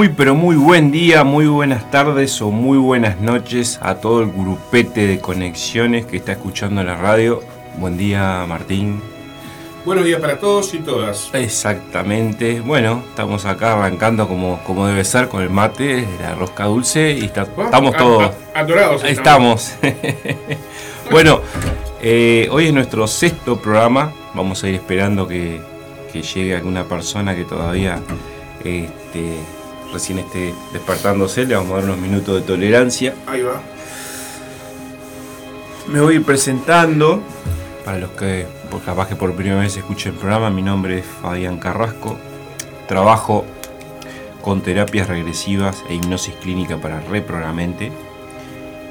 Muy pero muy buen día, muy buenas tardes o muy buenas noches a todo el grupete de conexiones que está escuchando la radio. Buen día Martín. Buenos días para todos y todas. Exactamente. Bueno, estamos acá arrancando como, como debe ser con el mate, la rosca dulce y está- Ah, estamos ah, todos. ah, Adorados. Estamos. bueno, eh, hoy es nuestro sexto programa. Vamos a ir esperando que, que llegue alguna persona que todavía este, recién esté despertándose. Le vamos a dar unos minutos de tolerancia. Ahí va. Me voy a ir presentando. Para los que por capaz que por primera vez escuchen el programa, mi nombre es Fabián Carrasco. Trabajo con terapias regresivas e hipnosis clínica para reprogramente.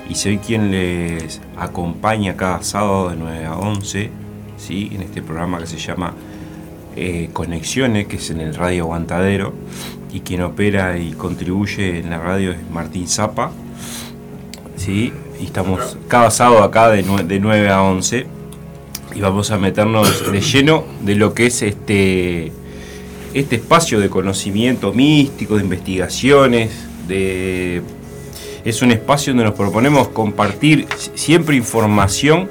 Y soy quien les acompaña cada sábado de 9 a 11, ¿sí? en este programa que se llama eh, Conexiones, que es en el Radio Aguantadero. Y quien opera y contribuye en la radio es Martín Zapa. ¿sí? Y estamos cada sábado acá de, de 9 a 11 y vamos a meternos de lleno de lo que es este, este espacio de conocimiento místico, de investigaciones, de, es un espacio donde nos proponemos compartir si- siempre información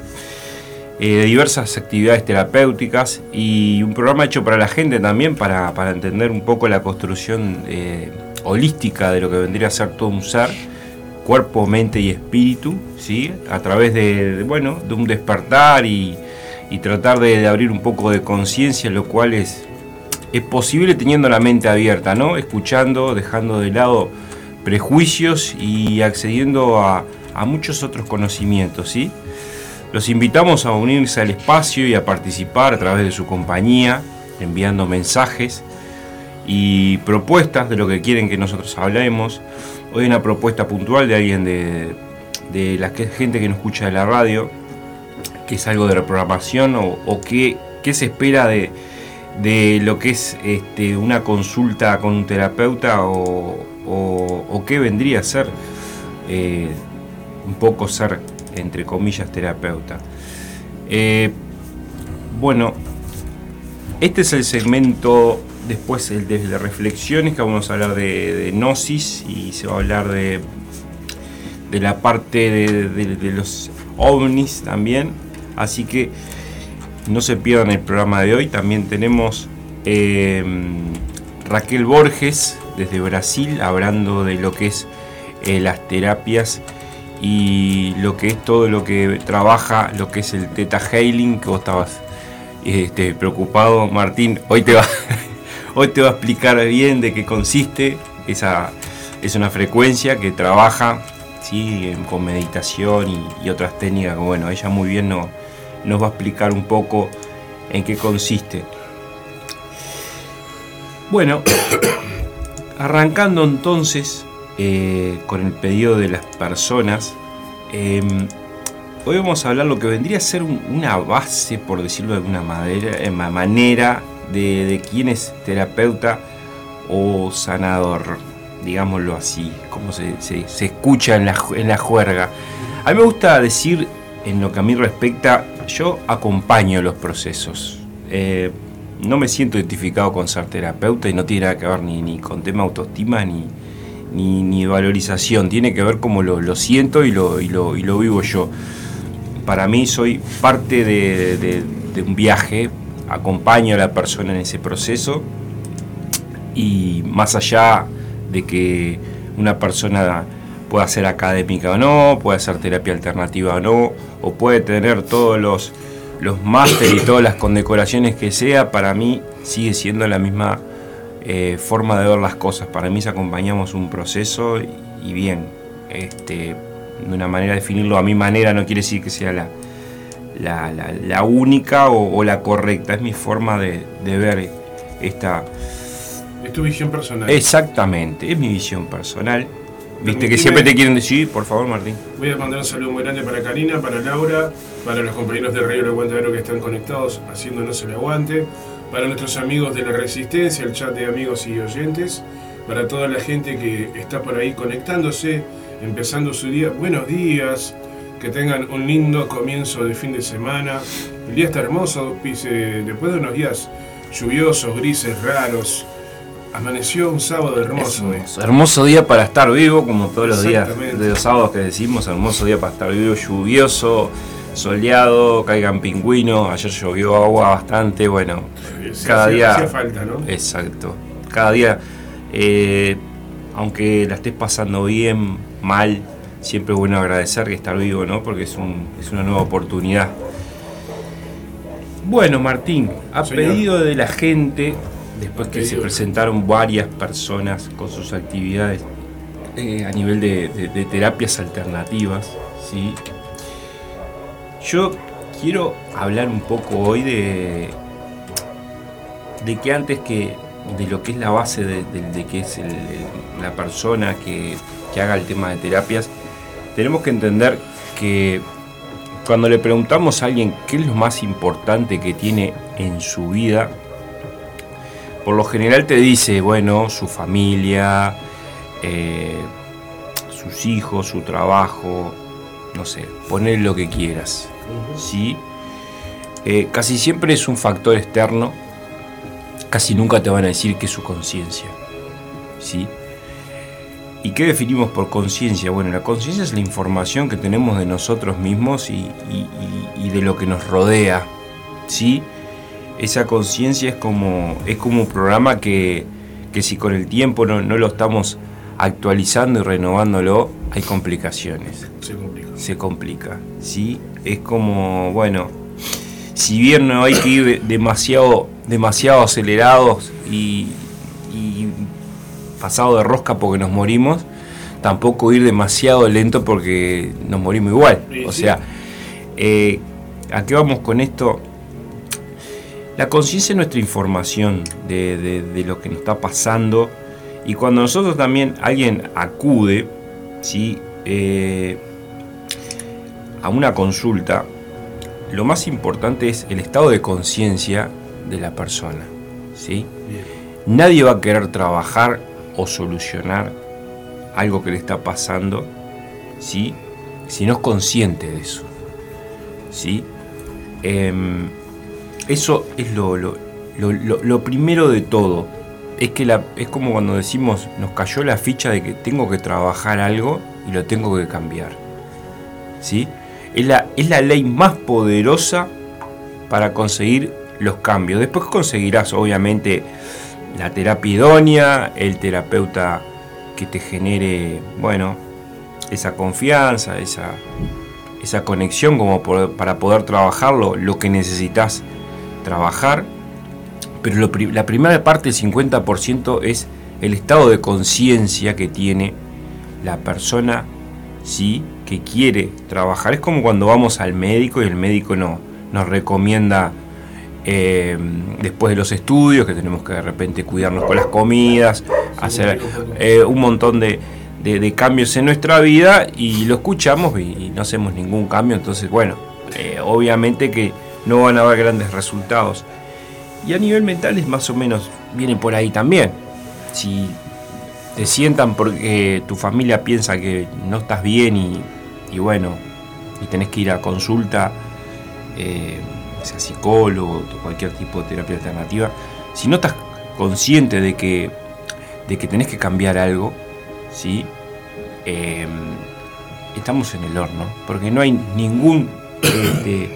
eh, diversas actividades terapéuticas y un programa hecho para la gente también para, para entender un poco la construcción eh, holística de lo que vendría a ser todo un ser cuerpo, mente y espíritu, ¿sí? a través de, de, bueno, de un despertar y, y tratar de, de abrir un poco de conciencia, lo cual es, es posible teniendo la mente abierta, ¿no? escuchando, dejando de lado prejuicios y accediendo a, a muchos otros conocimientos. ¿sí? Los invitamos a unirse al espacio y a participar a través de su compañía, enviando mensajes y propuestas de lo que quieren que nosotros hablemos. Hoy una propuesta puntual de alguien de, de la gente que nos escucha de la radio, que es algo de reprogramación o, o qué, qué se espera de, de lo que es este, una consulta con un terapeuta o, o- o qué vendría a ser eh, un poco ser, entre comillas, terapeuta. Eh, bueno, este es el segmento, después el de las reflexiones, que vamos a hablar de, gnosis y se va a hablar de, de la parte de, los ovnis también. Así que no se pierdan el programa de hoy. También tenemos eh, Raquel Borges desde Brasil hablando de lo que es eh, las terapias y lo que es todo lo que trabaja, lo que es el Theta Healing, que vos estabas este, preocupado, Martín. Hoy te va, hoy te va a explicar bien de qué consiste. Esa es una frecuencia que trabaja ¿sí? con meditación y, y otras técnicas. Bueno, ella muy bien no- nos va a explicar un poco en qué consiste. Bueno, arrancando entonces eh, con el pedido de las personas, eh, hoy vamos a hablar lo que vendría a ser un- una base, por decirlo de alguna manera, eh, de, quién es terapeuta o sanador, digámoslo así, como se, escucha en la, en juerga. A mí me gusta decir, en lo que a mí respecta, yo acompaño los procesos. Eh, no me siento identificado con ser terapeuta y no tiene nada que ver ni, ni con tema autoestima ni, ni, valorización. Tiene que ver cómo lo, lo siento y lo, y, lo, y lo vivo yo. Para mí soy parte de, un viaje, acompaño a la persona en ese proceso y más allá de que una persona pueda ser académica o no, puede hacer terapia alternativa o no, o puede tener todos los, los máster y todas las condecoraciones que sea, para mí sigue siendo la misma eh, forma de ver las cosas. Para mí si acompañamos un proceso y, bien, este, de una manera de definirlo a mi manera no quiere decir que sea la, la, la- la única o, o la correcta, es mi forma de, de ver esta, Es tu visión personal. Exactamente, es mi visión personal. Viste que siempre te quieren decir, por favor, Martín. Voy a mandar un saludo muy grande para Karina, para Laura, para los compañeros de Radio El Aguantadero que están conectados haciéndonos el aguante, para nuestros amigos de la Resistencia, el chat de amigos y oyentes, para toda la gente que está por ahí conectándose, empezando su día. Buenos días, que tengan un lindo comienzo de fin de semana. El día está hermoso, después de unos días lluviosos, grises, raros, Amaneció un sábado hermoso. Hermoso, hermoso día para estar vivo, como todos los días de los sábados que decimos, hermoso día para estar vivo, lluvioso, soleado, caigan pingüinos, ayer llovió agua bastante, bueno, cada día... Hacía falta, ¿no? Exacto, cada día, eh, aunque la estés pasando bien, mal, siempre es bueno agradecer que estar vivo, ¿no? Porque es, un, es una nueva oportunidad. Bueno, Martín, a pedido de la gente, después que se presentaron varias personas con sus actividades eh, a nivel de, terapias alternativas, ¿sí? Yo quiero hablar un poco hoy de, de que antes que de lo que es la base de, que es la persona que, que haga el tema de terapias, tenemos que entender que cuando le preguntamos a alguien qué es lo más importante que tiene en su vida, por lo general te dice, bueno, su familia, eh, sus hijos, su trabajo, no sé, poner lo que quieras. ¿sí? Eh, casi siempre es un factor externo, casi nunca te van a decir que es su conciencia. ¿sí? ¿Y qué definimos por conciencia? Bueno, la conciencia es la información que tenemos de nosotros mismos y, de lo que nos rodea. ¿sí? esa conciencia es como, es como un programa que, si con el tiempo no, lo estamos actualizando y renovándolo, hay complicaciones. Se complica. Se complica, ¿sí? Es como, bueno, si bien no hay que ir demasiado, demasiado acelerados y, pasado de rosca porque nos morimos, tampoco ir demasiado lento porque nos morimos igual. o sea, eh, ¿a qué vamos con esto? La conciencia es nuestra información de, lo que nos está pasando y cuando nosotros también, alguien acude Eh, a una consulta, lo más importante es el estado de conciencia de la persona. ¿sí? Nadie va a querer trabajar o solucionar algo que le está pasando ¿sí? si no es consciente de eso. ¿sí? Em, eso es lo, lo, primero de todo. Es que es como cuando decimos, nos cayó la ficha de que tengo que trabajar algo y lo tengo que cambiar. ¿Sí? Es la, es la ley más poderosa para conseguir los cambios. Después conseguirás, obviamente, la terapia idónea, el terapeuta que te genere, bueno, esa confianza, esa, esa conexión como para poder trabajarlo, lo que necesitas trabajar, pero la primera parte, el 50%, es el estado de conciencia que tiene la persona ¿sí? que quiere trabajar. Es como cuando vamos al médico y el médico no, nos recomienda eh, después de los estudios que tenemos que de repente cuidarnos con las comidas, hacer eh, un montón de, cambios en nuestra vida y lo escuchamos y, no hacemos ningún cambio. Entonces, bueno, eh, obviamente que no van a haber grandes resultados. Y a nivel mental es más o menos, vienen por ahí también. Si te sientan porque tu familia piensa que no estás bien y, bueno, y tenés que ir a consulta, eh, sea psicólogo o cualquier tipo de terapia alternativa, si no estás consciente de que, de que tenés que cambiar algo, ¿sí? Em, estamos en el horno, porque no hay ningún este,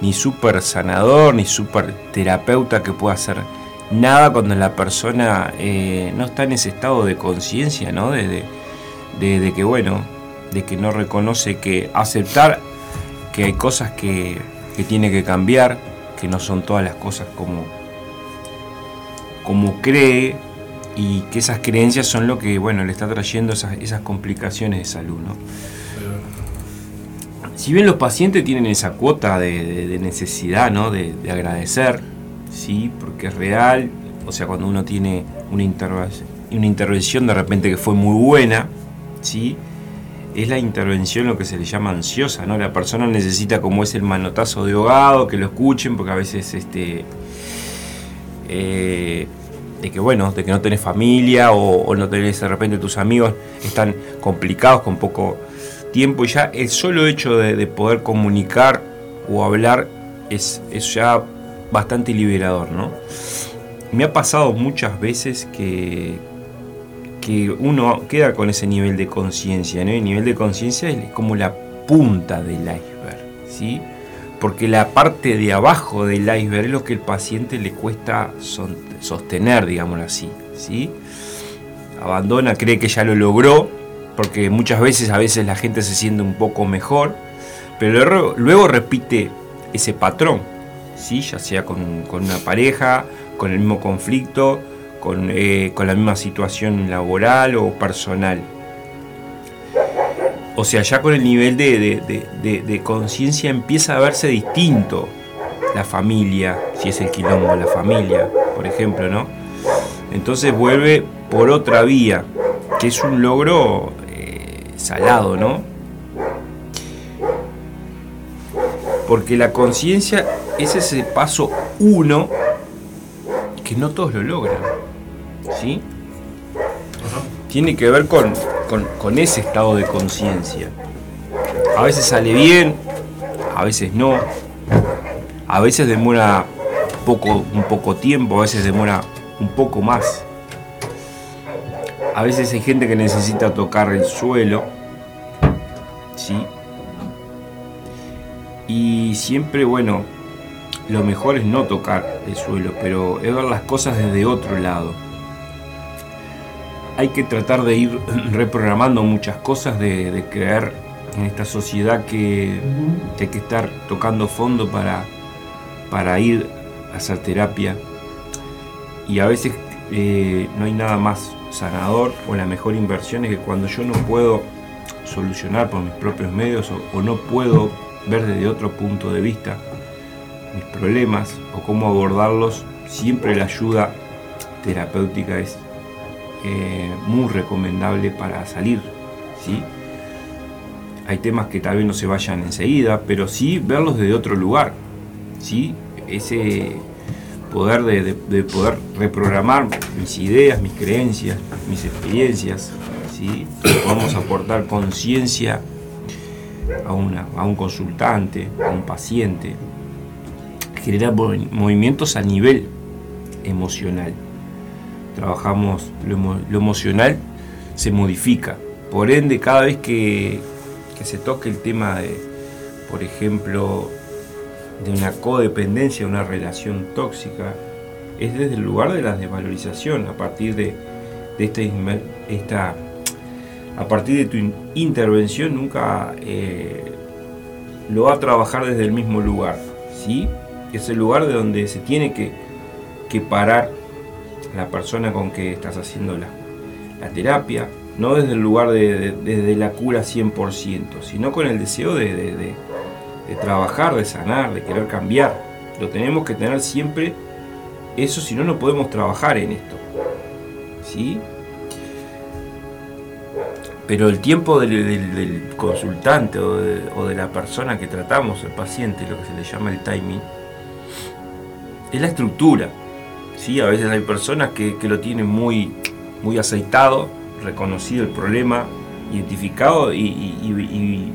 ni súper sanador, ni súper terapeuta que pueda hacer nada cuando la persona eh, no está en ese estado de conciencia, ¿no? De, de, que, bueno, de que no reconoce que aceptar que hay cosas que, que, tiene que cambiar, que no son todas las cosas como, como cree y que esas creencias son lo que, bueno, le está trayendo esas, esas complicaciones de salud, ¿no? Si bien los pacientes tienen esa cuota de, necesidad, ¿no? De, agradecer, sí, porque es real, o sea, cuando uno tiene una, una intervención de repente que fue muy buena, sí, es la intervención lo que se le llama ansiosa, ¿no? La persona necesita como es el manotazo de ahogado, que lo escuchen, porque a veces este eh, de que bueno, de que no tenés familia o, o, no tenés de repente tus amigos están complicados con poco tiempo ya el solo hecho de, poder comunicar o hablar es, es, ya bastante liberador, ¿no? me ha pasado muchas veces que, que uno queda con ese nivel de conciencia, ¿no? El nivel de conciencia es como la punta del iceberg, ¿sí? Porque la parte de abajo del iceberg es lo que el paciente le cuesta sostener, digámoslo así, ¿sí? Abandona, cree que ya lo logró, porque muchas veces a veces la gente se siente un poco mejor, pero luego repite ese patrón, ¿sí? ya sea con, una pareja, con el mismo conflicto, eh, con, la misma situación laboral o personal. O sea, ya con el nivel de, conciencia empieza a verse distinto la familia, si es el quilombo, la familia, por ejemplo, ¿no? Entonces vuelve por otra vía, que es un logro salado, ¿no? Porque la conciencia es ese paso uno que no todos lo logran. ¿Sí? Tiene que ver con, ese estado de conciencia. A veces sale bien, a veces no. A veces demora poco, un poco tiempo, a veces demora un poco más. A veces hay gente que necesita tocar el suelo. ¿Sí? Y siempre, bueno, lo mejor es no tocar el suelo, pero es ver las cosas desde otro lado. Hay que tratar de ir reprogramando muchas cosas, de, creer en esta sociedad que, hay que estar tocando fondo para, para ir a hacer terapia. Y a veces eh, no hay nada más sanador o la mejor inversión es que cuando yo no puedo solucionar por mis propios medios o no puedo ver desde otro punto de vista mis problemas o cómo abordarlos, siempre la ayuda terapéutica es eh, muy recomendable para salir. ¿sí? Hay temas que tal vez no se vayan enseguida, pero sí verlos desde otro lugar. ¿sí? Ese poder de, poder reprogramar mis ideas, mis creencias, mis experiencias, ¿sí? podamos aportar conciencia a, a un consultante, a un paciente, genera movimientos a nivel emocional. Trabajamos lo, emocional, se modifica. Por ende, cada vez que, que se toque el tema de, por ejemplo, de una codependencia, una relación tóxica, es desde el lugar de la desvalorización, a partir de, de esta, esta a partir de tu intervención nunca eh, lo va a trabajar desde el mismo lugar, ¿sí? Es el lugar de donde se tiene que, que parar la persona con que estás haciendo la, terapia, no desde el lugar de, la cura 100%, sino con el deseo de, trabajar, de sanar, de querer cambiar. Lo tenemos que tener siempre eso, si no, no podemos trabajar en esto. ¿Sí? Pero el tiempo del, consultante o de, la persona que tratamos, el paciente, lo que se le llama el timing, es la estructura. ¿sí? A veces hay personas que, lo tienen muy, muy aceitado, reconocido el problema, identificado y,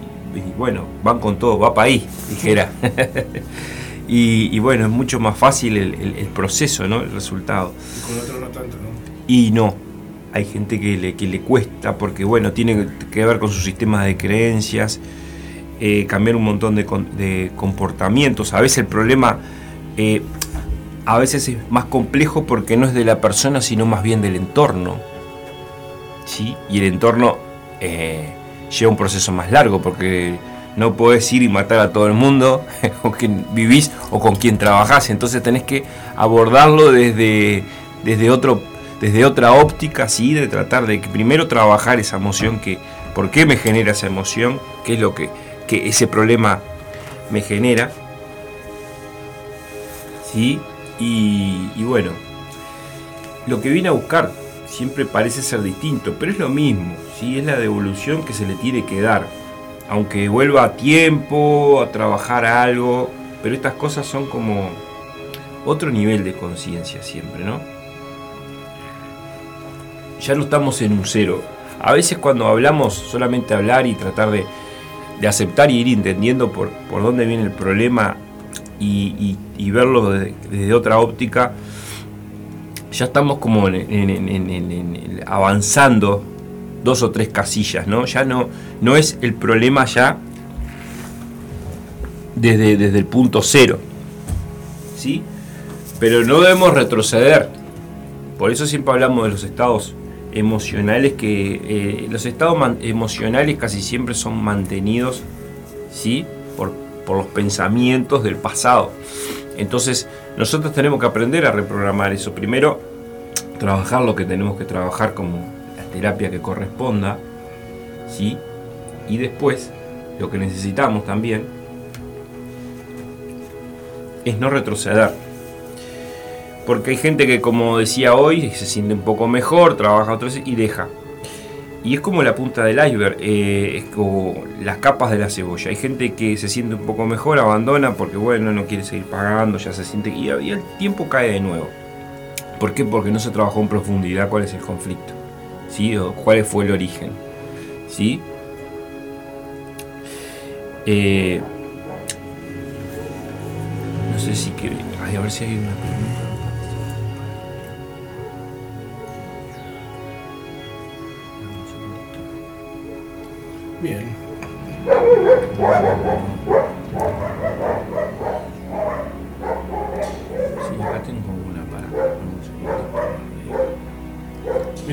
bueno, van con todo, va para ahí, dijera. y, bueno, es mucho más fácil el, proceso, ¿no? el resultado. Y con otro no tanto, ¿no? Y no, hay gente que le, que le cuesta porque bueno, tiene que ver con sus sistemas de creencias, eh, cambiar un montón de, comportamientos. A veces el problema eh, a veces es más complejo porque no es de la persona, sino más bien del entorno. ¿sí? Y el entorno eh, lleva un proceso más largo porque no puedes ir y matar a todo el mundo con quien vivís o con quien trabajás. Entonces tenés que abordarlo desde, desde otro desde otra óptica, sí, de tratar de primero trabajar esa emoción que, ¿por qué me genera esa emoción? ¿Qué es lo que, ese problema me genera? ¿Sí? Y, bueno, lo que viene a buscar siempre parece ser distinto, pero es lo mismo, ¿sí? Es la devolución que se le tiene que dar. Aunque vuelva a tiempo, a trabajar algo, pero estas cosas son como otro nivel de conciencia siempre, ¿no? ya no estamos en un cero. A veces cuando hablamos solamente hablar y tratar de, aceptar y ir entendiendo por, por dónde viene el problema y, verlo desde, otra óptica, ya estamos como avanzando dos o tres casillas, ¿no? Ya no, no es el problema ya desde, desde el punto cero, ¿sí? Pero no debemos retroceder. Por eso siempre hablamos de los estados emocionales, que eh, los estados emocionales casi siempre son mantenidos, ¿sí? Por, por los pensamientos del pasado. Entonces, nosotros tenemos que aprender a reprogramar eso. Primero, trabajar lo que tenemos que trabajar como terapia que corresponda, ¿sí? Y después, lo que necesitamos también es no retroceder. Porque hay gente que, como decía hoy, se siente un poco mejor, trabaja vez y deja. Y es como la punta del iceberg, eh, es como las capas de la cebolla. Hay gente que se siente un poco mejor, abandona porque, bueno, no quiere seguir pagando, ya se siente. Y, y el tiempo cae de nuevo. ¿Por qué? Porque no se trabajó en profundidad cuál es el conflicto. ¿Sí? O cuál fue el origen. ¿Sí? Eh, no sé si quiere. Ay, a ver si hay una pregunta. Bien.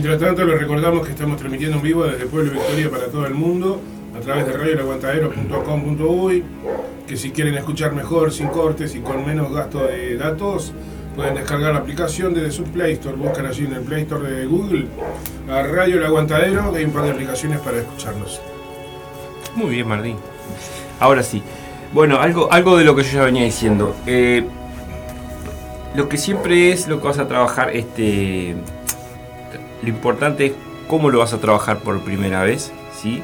Mientras tanto, les recordamos que estamos transmitiendo en vivo desde Pueblo Victoria para todo el mundo a través de radioelaguantadero.com.uy que si quieren escuchar mejor, sin cortes y con menos gasto de datos, pueden descargar la aplicación desde su Play Store. Buscan allí en el Play Store de Google a Radio El Aguantadero, que hay un par de aplicaciones para escucharnos. Muy bien, Martín. Ahora sí. Bueno, algo, algo de lo que yo ya venía diciendo. Eh, lo que siempre es lo que vas a trabajar, este, lo importante es cómo lo vas a trabajar por primera vez, ¿sí?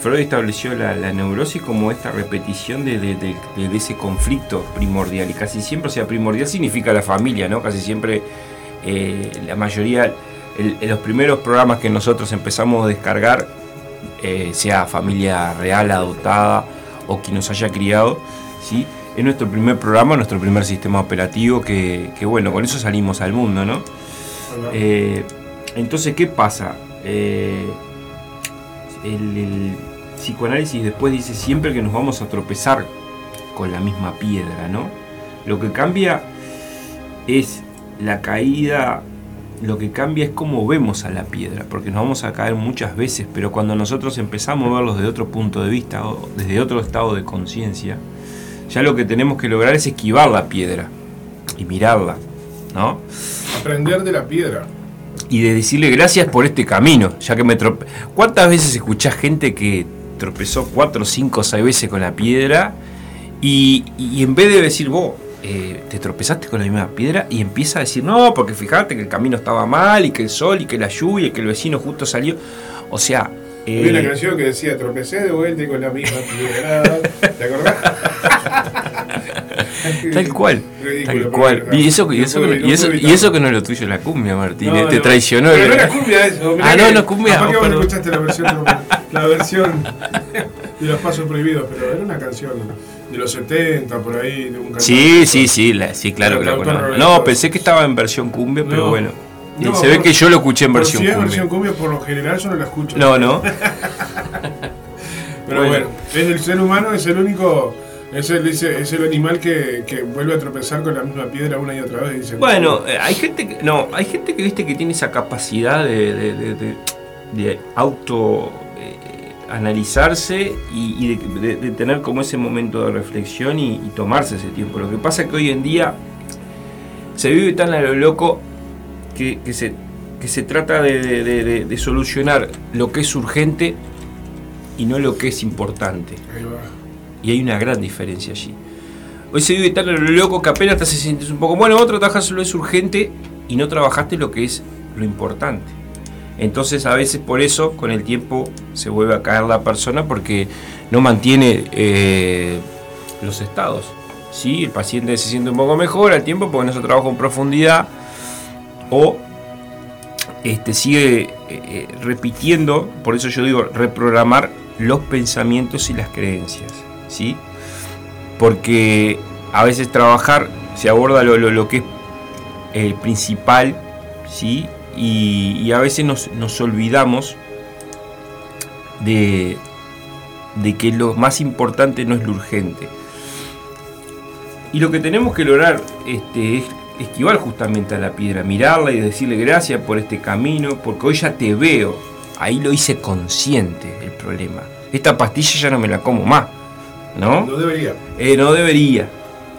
Freud estableció la, neurosis como esta repetición de, ese conflicto primordial y casi siempre, o sea, primordial significa la familia, ¿no? Casi siempre eh, la mayoría, en los primeros programas que nosotros empezamos a descargar, eh, sea familia real, adoptada o quien nos haya criado, ¿sí? Es nuestro primer programa, nuestro primer sistema operativo que, bueno, con eso salimos al mundo, ¿no? Eh, entonces, ¿qué pasa? el, psicoanálisis después dice siempre que nos vamos a tropezar con la misma piedra, ¿no? Lo que cambia es la caída, lo que cambia es cómo vemos a la piedra, porque nos vamos a caer muchas veces, pero cuando nosotros empezamos a verlos desde otro punto de vista, desde otro estado de conciencia, ya lo que tenemos que lograr es esquivar la piedra y mirarla, ¿no? Aprender de la piedra y de decirle gracias por este camino, ya que me trope... ¿Cuántas veces escuchás gente que tropezó cuatro, cinco, seis veces con la piedra y, en vez de decir, vos, eh, te tropezaste con la misma piedra y empieza a decir, no, porque fíjate que el camino estaba mal y que el sol y que la lluvia y que el vecino justo salió. O sea... Eh, Había una canción que decía, tropecé de vuelta y con la misma piedra. ¿Te acordás? Tal cual. tal cual. Y eso, y, eso, y, eso, y eso que no es lo tuyo, la cumbia, Martín. te traicionó. Pero no era cumbia eso. Ah, no, no cumbia. ¿Por qué vos escuchaste la versión, la versión de los pasos prohibidos? Pero era una canción de los 70, por ahí. De un sí, sí, sí, sí, claro que la conozco. No, pensé que estaba en versión cumbia, pero bueno. se ve que yo lo escuché en versión cumbia. Si es versión cumbia, por lo general yo no la escucho. No, no. pero bueno, es el ser humano, es el único es el, es el animal que, vuelve a tropezar con la misma piedra una y otra vez. Dice, bueno, eh, hay gente que, no, hay gente que viste que tiene esa capacidad de, auto eh, analizarse y, de, tener como ese momento de reflexión y, tomarse ese tiempo. Lo que pasa es que hoy en día se vive tan a lo loco que, se, que se trata de solucionar lo que es urgente y no lo que es importante. Ahí va. Y hay una gran diferencia allí. Hoy se vive tan loco que apenas te sientes un poco, bueno, otro trabajas lo es urgente y no trabajaste lo que es lo importante. Entonces a veces por eso con el tiempo se vuelve a caer la persona porque no mantiene eh, los estados. ¿sí? El paciente se siente un poco mejor al tiempo porque no se trabaja en profundidad o este, sigue eh, eh, repitiendo, por eso yo digo reprogramar los pensamientos y las creencias. ¿Sí? Porque a veces trabajar se aborda lo, que es el principal ¿sí? Y, a veces nos, olvidamos de, de que lo más importante no es lo urgente. Y lo que tenemos que lograr este, es esquivar justamente a la piedra, mirarla y decirle gracias por este camino, porque hoy ya te veo. Ahí lo hice consciente el problema. Esta pastilla ya no me la como más. ¿No? No debería. Eh, no debería.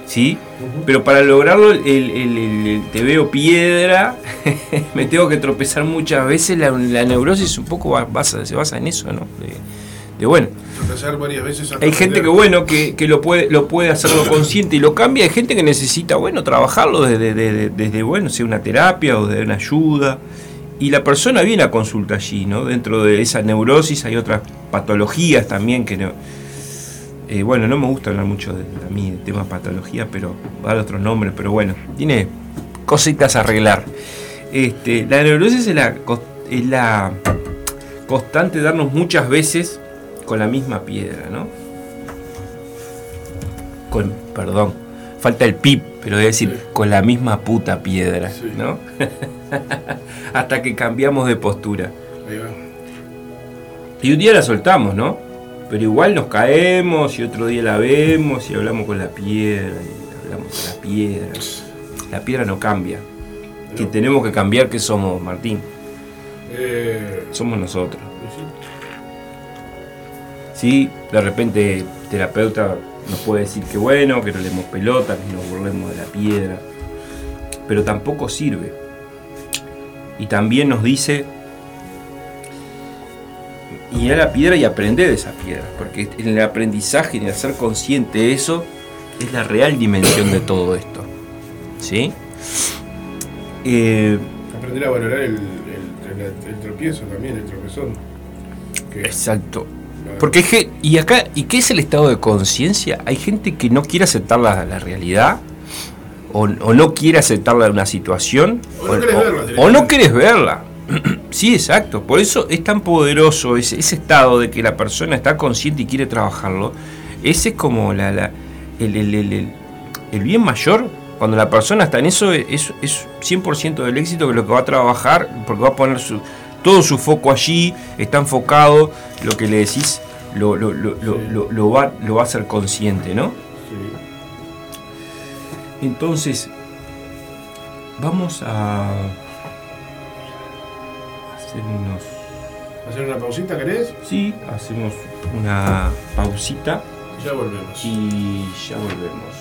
¿Sí? Pero para lograrlo, el, te veo piedra, me tengo que tropezar muchas veces. La, neurosis un poco se basa en eso, ¿no? De, bueno. Tropezar varias veces. Hay gente que, bueno, que, lo, puede, lo puede hacerlo consciente y lo cambia. Hay gente que necesita, bueno, trabajarlo desde, desde, bueno, sea una terapia o de una ayuda. Y la persona viene a consulta allí, ¿no? Dentro de esa neurosis hay otras patologías también que no eh, bueno, no me gusta hablar mucho de, mí del tema patología, pero va a dar otros nombres, pero bueno, tiene cositas a arreglar. Este, la neurosis es la, es la constante de darnos muchas veces con la misma piedra, ¿no? Con, perdón, falta el pip, pero a decir, con la misma puta piedra, ¿no? Hasta que cambiamos de postura. Y un día la soltamos, ¿no? Pero igual nos caemos y otro día la vemos y hablamos con la piedra y hablamos con la piedra. La piedra no cambia. Que tenemos que cambiar, que somos, Martín? Eh, somos nosotros. Sí, de repente el terapeuta nos puede decir que bueno, que no leemos pelota, que nos burlemos de la piedra. Pero tampoco sirve. Y también nos dice y a la piedra y aprender de esa piedra, porque en el aprendizaje, en el ser consciente de eso, es la real dimensión de todo esto. ¿Sí? Eh, aprender a valorar el, tropiezo también, el tropezón. exacto. Porque y acá, ¿y qué es el estado de conciencia? Hay gente que no quiere aceptar la, realidad, o, no quiere aceptar una situación, o, no, verla, o no quieres verla. Sí, exacto. Por eso es tan poderoso ese, estado de que la persona está consciente y quiere trabajarlo. Ese es como la, el, bien mayor. Cuando la persona está en eso, es, es 100% del éxito que lo que va a trabajar, porque va a poner su, todo su foco allí, está enfocado, lo que le decís lo, lo, lo, va, lo va a hacer consciente, ¿no? Entonces, vamos a ¿Hacer una pausita, querés? Sí, hacemos una pausita. Ya volvemos. Y ya volvemos.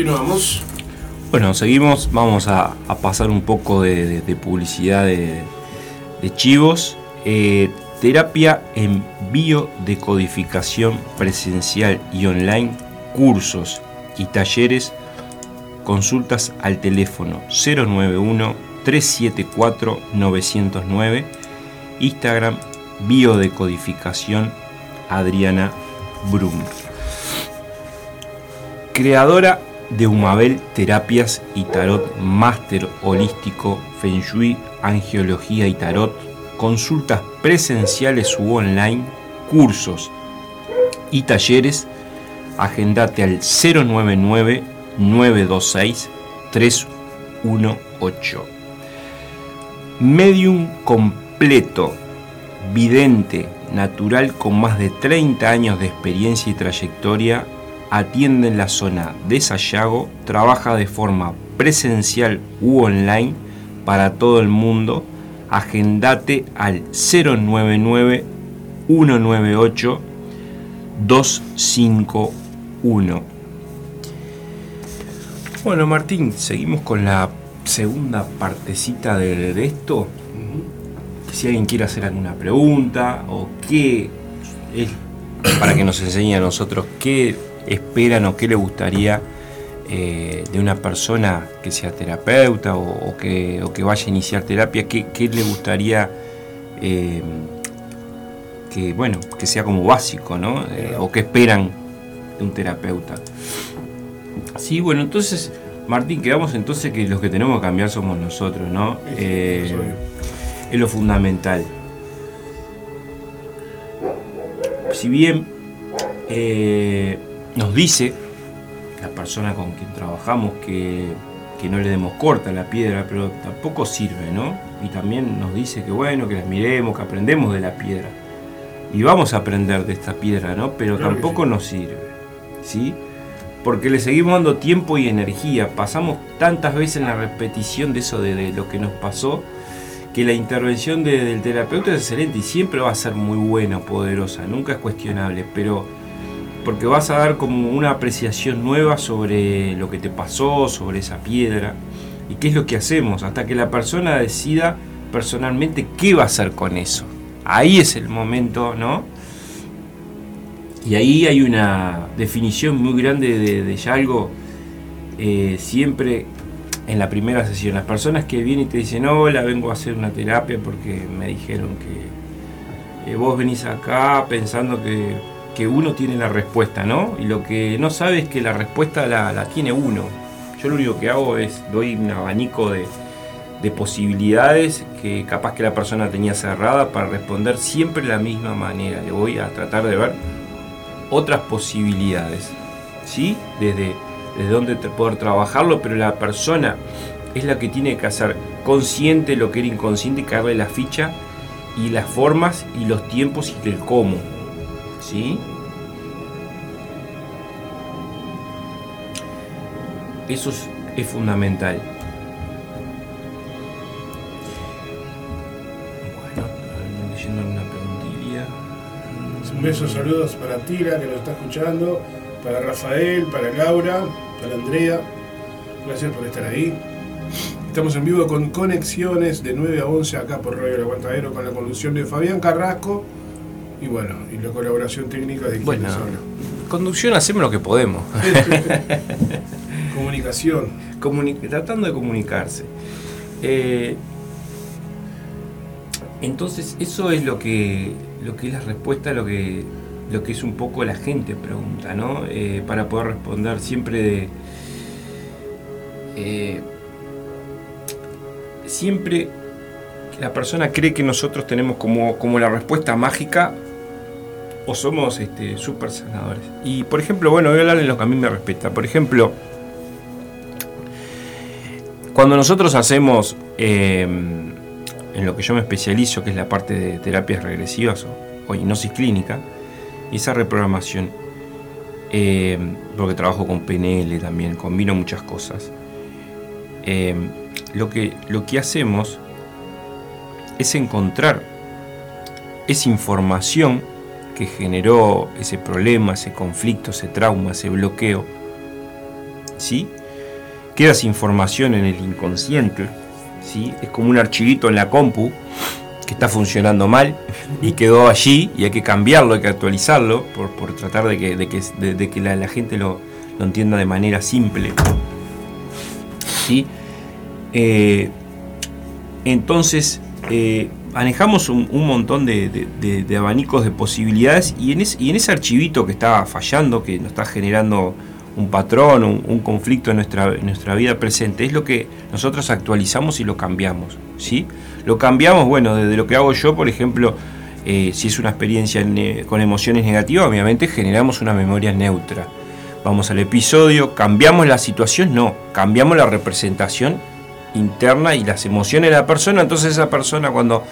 Continuamos. Bueno, seguimos, vamos a, pasar un poco de, publicidad de, chivos. Eh, terapia en biodecodificación presencial y online, cursos y talleres, consultas al teléfono 091 374 909, Instagram biodecodificación Adriana Brum. Creadora de Humabel Terapias y Tarot Máster Holístico Feng Shui, Angiología y Tarot, consultas presenciales u online, cursos y talleres, agendate al 099 926 318. Medium completo, vidente, natural con más de 30 años de experiencia y trayectoria atiende en la zona de Sayago, trabaja de forma presencial u online para todo el mundo. Agendate al 099 198 251. Bueno, Martín, seguimos con la segunda partecita de, esto. Si alguien quiere hacer alguna pregunta o qué es para que nos enseñe a nosotros qué esperan o qué le gustaría eh, de una persona que sea terapeuta o, que, vaya a iniciar terapia, qué, le gustaría eh, que, bueno, que sea como básico, ¿no? Eh, o qué esperan de un terapeuta. Sí, bueno, entonces, Martín, quedamos entonces que los que tenemos que cambiar somos nosotros, ¿no? es lo fundamental. Si bien nos dice la persona con quien trabajamos que, no le demos corta a la piedra, pero tampoco sirve, ¿no? Y también nos dice que bueno, que las miremos, que aprendemos de la piedra. Y vamos a aprender de esta piedra, ¿no? Pero tampoco nos sirve, ¿sí? Porque le seguimos dando tiempo y energía. Pasamos tantas veces en la repetición de eso, de, lo que nos pasó, que la intervención del terapeuta es excelente y siempre va a ser muy buena, poderosa, nunca es cuestionable, pero porque vas a dar como una apreciación nueva sobre lo que te pasó, sobre esa piedra, y qué es lo que hacemos, hasta que la persona decida personalmente qué va a hacer con eso. Ahí es el momento, ¿no? Y ahí hay una definición muy grande de, algo, eh, siempre en la primera sesión. Las personas que vienen y te dicen, hola, vengo a hacer una terapia porque me dijeron que eh, vos venís acá pensando que que uno tiene la respuesta, ¿no? Y lo que no sabe es que la respuesta la, tiene uno. Yo lo único que hago es doy un abanico de, posibilidades que capaz que la persona tenía cerrada para responder siempre de la misma manera. Le voy a tratar de ver otras posibilidades, ¿sí? Desde, desde dónde poder trabajarlo, pero la persona es la que tiene que hacer consciente lo que era inconsciente y caerle la ficha y las formas y los tiempos y el cómo. ¿Sí? Eso es, fundamental. Bueno, leyendo alguna preguntilla. Un beso, saludos para Tira que nos está escuchando, para Rafael, para Laura, para Andrea. Gracias por estar ahí. Estamos en vivo con conexiones de 9 a 11 acá por Radio El Aguantadero con la conducción de Fabián Carrasco y bueno, y la colaboración técnica de bueno, Conducción hacemos lo que podemos. Comunicación. tratando de comunicarse. Eh, entonces, eso es lo que, lo que es la respuesta a lo que, lo que es un poco la gente pregunta, ¿no? Eh, para poder responder siempre de. Eh, siempre la persona cree que nosotros tenemos como, como la respuesta mágica o somos este, super sanadores. Y por ejemplo, bueno, voy a hablar de lo que a mí me respeta. Por ejemplo, cuando nosotros hacemos em, en lo que yo me especializo, que es la parte de terapias regresivas o, hipnosis clínica, y esa reprogramación, em, porque trabajo con PNL también, combino muchas cosas. Em, lo, que, lo que hacemos es encontrar esa información que generó ese problema, ese conflicto, ese trauma, ese bloqueo, ¿sí? Queda esa información en el inconsciente, ¿sí? Es como un archivito en la compu que está funcionando mal y quedó allí y hay que cambiarlo, hay que actualizarlo por, tratar de que, de que, la, gente lo, entienda de manera simple. ¿sí? Eh, entonces, eh, manejamos un, montón de, abanicos de posibilidades y en, y en ese archivito que está fallando, que nos está generando un patrón, un, conflicto en nuestra, nuestra, vida presente, es lo que nosotros actualizamos y lo cambiamos. ¿sí? Lo cambiamos, bueno, desde lo que hago yo, por ejemplo, eh, si es una experiencia con emociones negativas, obviamente generamos una memoria neutra. Vamos al episodio, cambiamos la situación, no, cambiamos la representación interna y las emociones de la persona, entonces esa persona cuando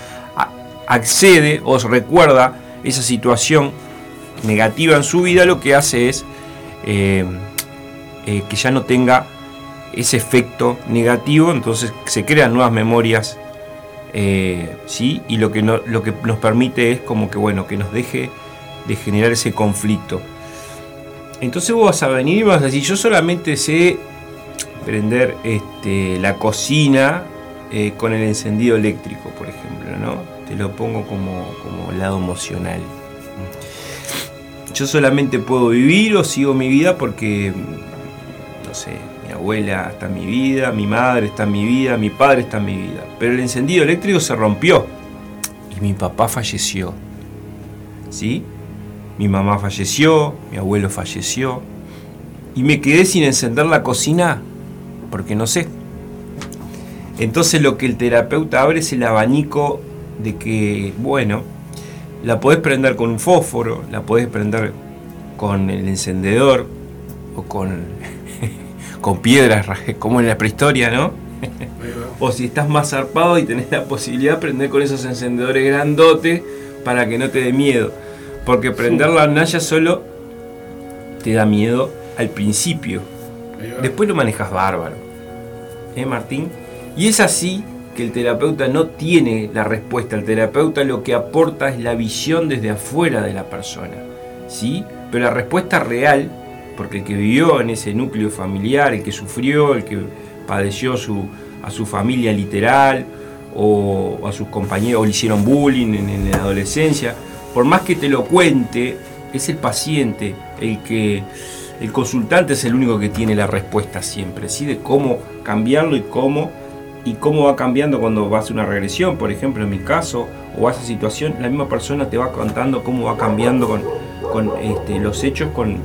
accede o recuerda esa situación negativa en su vida, lo que hace es eh, eh, que ya no tenga ese efecto negativo, entonces se crean nuevas memorias, eh, ¿sí? Y lo que, lo que nos permite es como que, bueno, que nos deje de generar ese conflicto. Entonces vos vas a venir y vas a decir, yo solamente sé prender este, la cocina eh, con el encendido eléctrico, por ejemplo, ¿no? Te lo pongo como, como lado emocional. Yo solamente puedo vivir o sigo mi vida porque, no sé, mi abuela está en mi vida, mi madre está en mi vida, mi padre está en mi vida. Pero el encendido eléctrico se rompió y mi papá falleció. ¿Sí? Mi mamá falleció, mi abuelo falleció y me quedé sin encender la cocina porque no sé. Entonces lo que el terapeuta abre es el abanico de que, bueno, la podés prender con un fósforo, la podés prender con el encendedor o con, con piedras, como en la prehistoria, ¿no? o si estás más zarpado y tenés la posibilidad de prender con esos encendedores grandotes para que no te dé miedo. Porque prender la naya solo te da miedo al principio. Después lo manejas bárbaro. ¿Eh, Martín? Y es así que el terapeuta no tiene la respuesta. El terapeuta lo que aporta es la visión desde afuera de la persona. ¿Sí? Pero la respuesta real, porque el que vivió en ese núcleo familiar, el que sufrió, el que padeció su, a su familia literal, o a sus compañeros, o le hicieron bullying en, en la adolescencia, por más que te lo cuente, es el paciente el que el consultante es el único que tiene la respuesta siempre, ¿sí? de cómo cambiarlo y cómo, y cómo va cambiando cuando vas a una regresión, por ejemplo, en mi caso, o a esa situación, la misma persona te va contando cómo va cambiando con, con este, los hechos, con,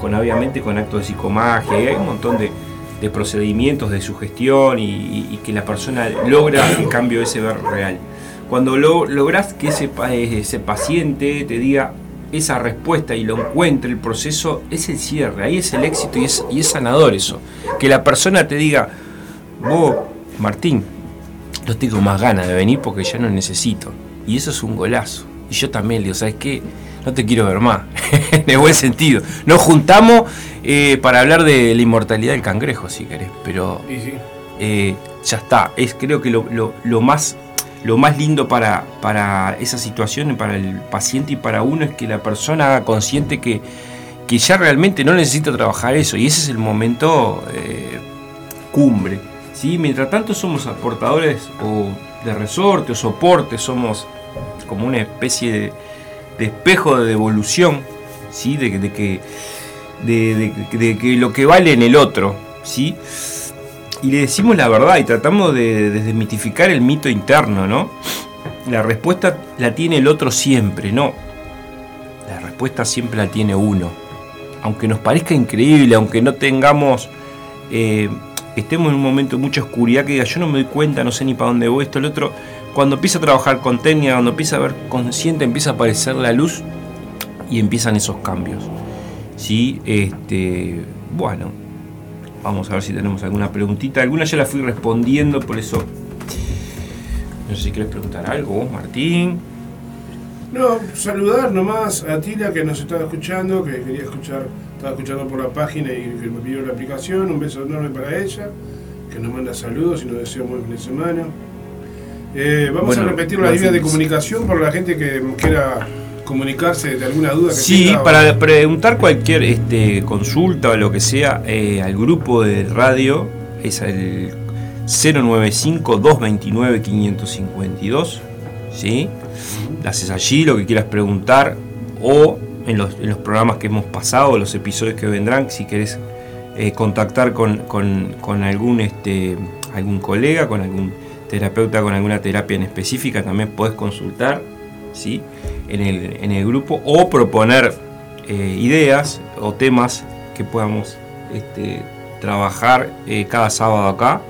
con obviamente con actos de psicomagia, hay un montón de, procedimientos de sugestión y, que la persona logra el cambio ese ver real. Cuando lo, logras que ese, ese paciente te diga, esa respuesta y lo encuentre, el proceso es el cierre, ahí es el éxito y es, y es sanador eso. Que la persona te diga, vos, Martín, no tengo más ganas de venir porque ya no necesito. Y eso es un golazo. Y yo también le digo, ¿sabes qué? No te quiero ver más, en el buen sentido. Nos juntamos eh, para hablar de la inmortalidad del cangrejo, si querés, pero eh, ya está. Es creo que lo, lo más lo más lindo para, para esa situación, para el paciente y para uno, es que la persona haga consciente que, ya realmente no necesita trabajar eso. Y ese es el momento eh, cumbre. ¿sí? Mientras tanto somos aportadores o de resorte o soporte, somos como una especie de, espejo de devolución, ¿sí? de, de que, de, que lo que vale en el otro. ¿sí? Y le decimos la verdad y tratamos de, desmitificar el mito interno, ¿no? La respuesta la tiene el otro siempre, no. La respuesta siempre la tiene uno. Aunque nos parezca increíble, aunque no tengamos, eh, estemos en un momento de mucha oscuridad, que diga yo no me doy cuenta, no sé ni para dónde voy, esto, el otro. Cuando empieza a trabajar con técnica, cuando empieza a ver consciente, empieza a aparecer la luz y empiezan esos cambios. ¿Sí? Este, bueno, Vamos a ver si tenemos alguna preguntita. Alguna ya la fui respondiendo, por eso. No sé si quieres preguntar algo Martín. No, saludar nomás a Tila que nos estaba escuchando, que quería escuchar, estaba escuchando por la página y que me pidió la aplicación. Un beso enorme para ella, que nos manda saludos y nos desea un buen fin de semana. Eh, vamos a repetir la línea de comunicación para la gente que quiera comunicarse de alguna duda que Sí, tenga, para o- preguntar cualquier este, consulta o lo que sea eh, al grupo de radio es el 095-229-552. ¿Sí? Haces allí, lo que quieras preguntar o en los, en los programas que hemos pasado, los episodios que vendrán, si querés eh, contactar con, con- con algún, este, algún colega, con algún terapeuta, con alguna terapia en específica, también podés consultar ¿sí? En, el, en el grupo o proponer eh, ideas o temas que podamos este, trabajar eh, cada sábado acá.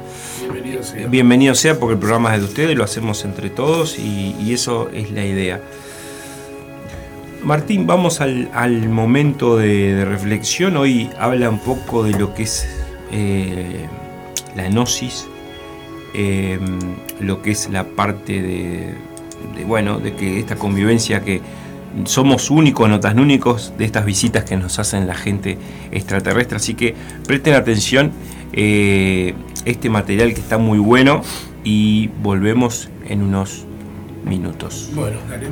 Bienvenido sea. Bienvenido sea porque el programa es de ustedes, lo hacemos entre todos y, y eso es la idea. Martín, vamos al, al momento de, de reflexión. Hoy habla un poco de lo que es eh, la gnosis, eh, lo que es la parte de, de, bueno, de que esta convivencia que somos únicos, no tan únicos, de estas visitas que nos hacen la gente extraterrestre. Así que presten atención eh, este material que está muy bueno y volvemos en unos minutos. Bueno, dale.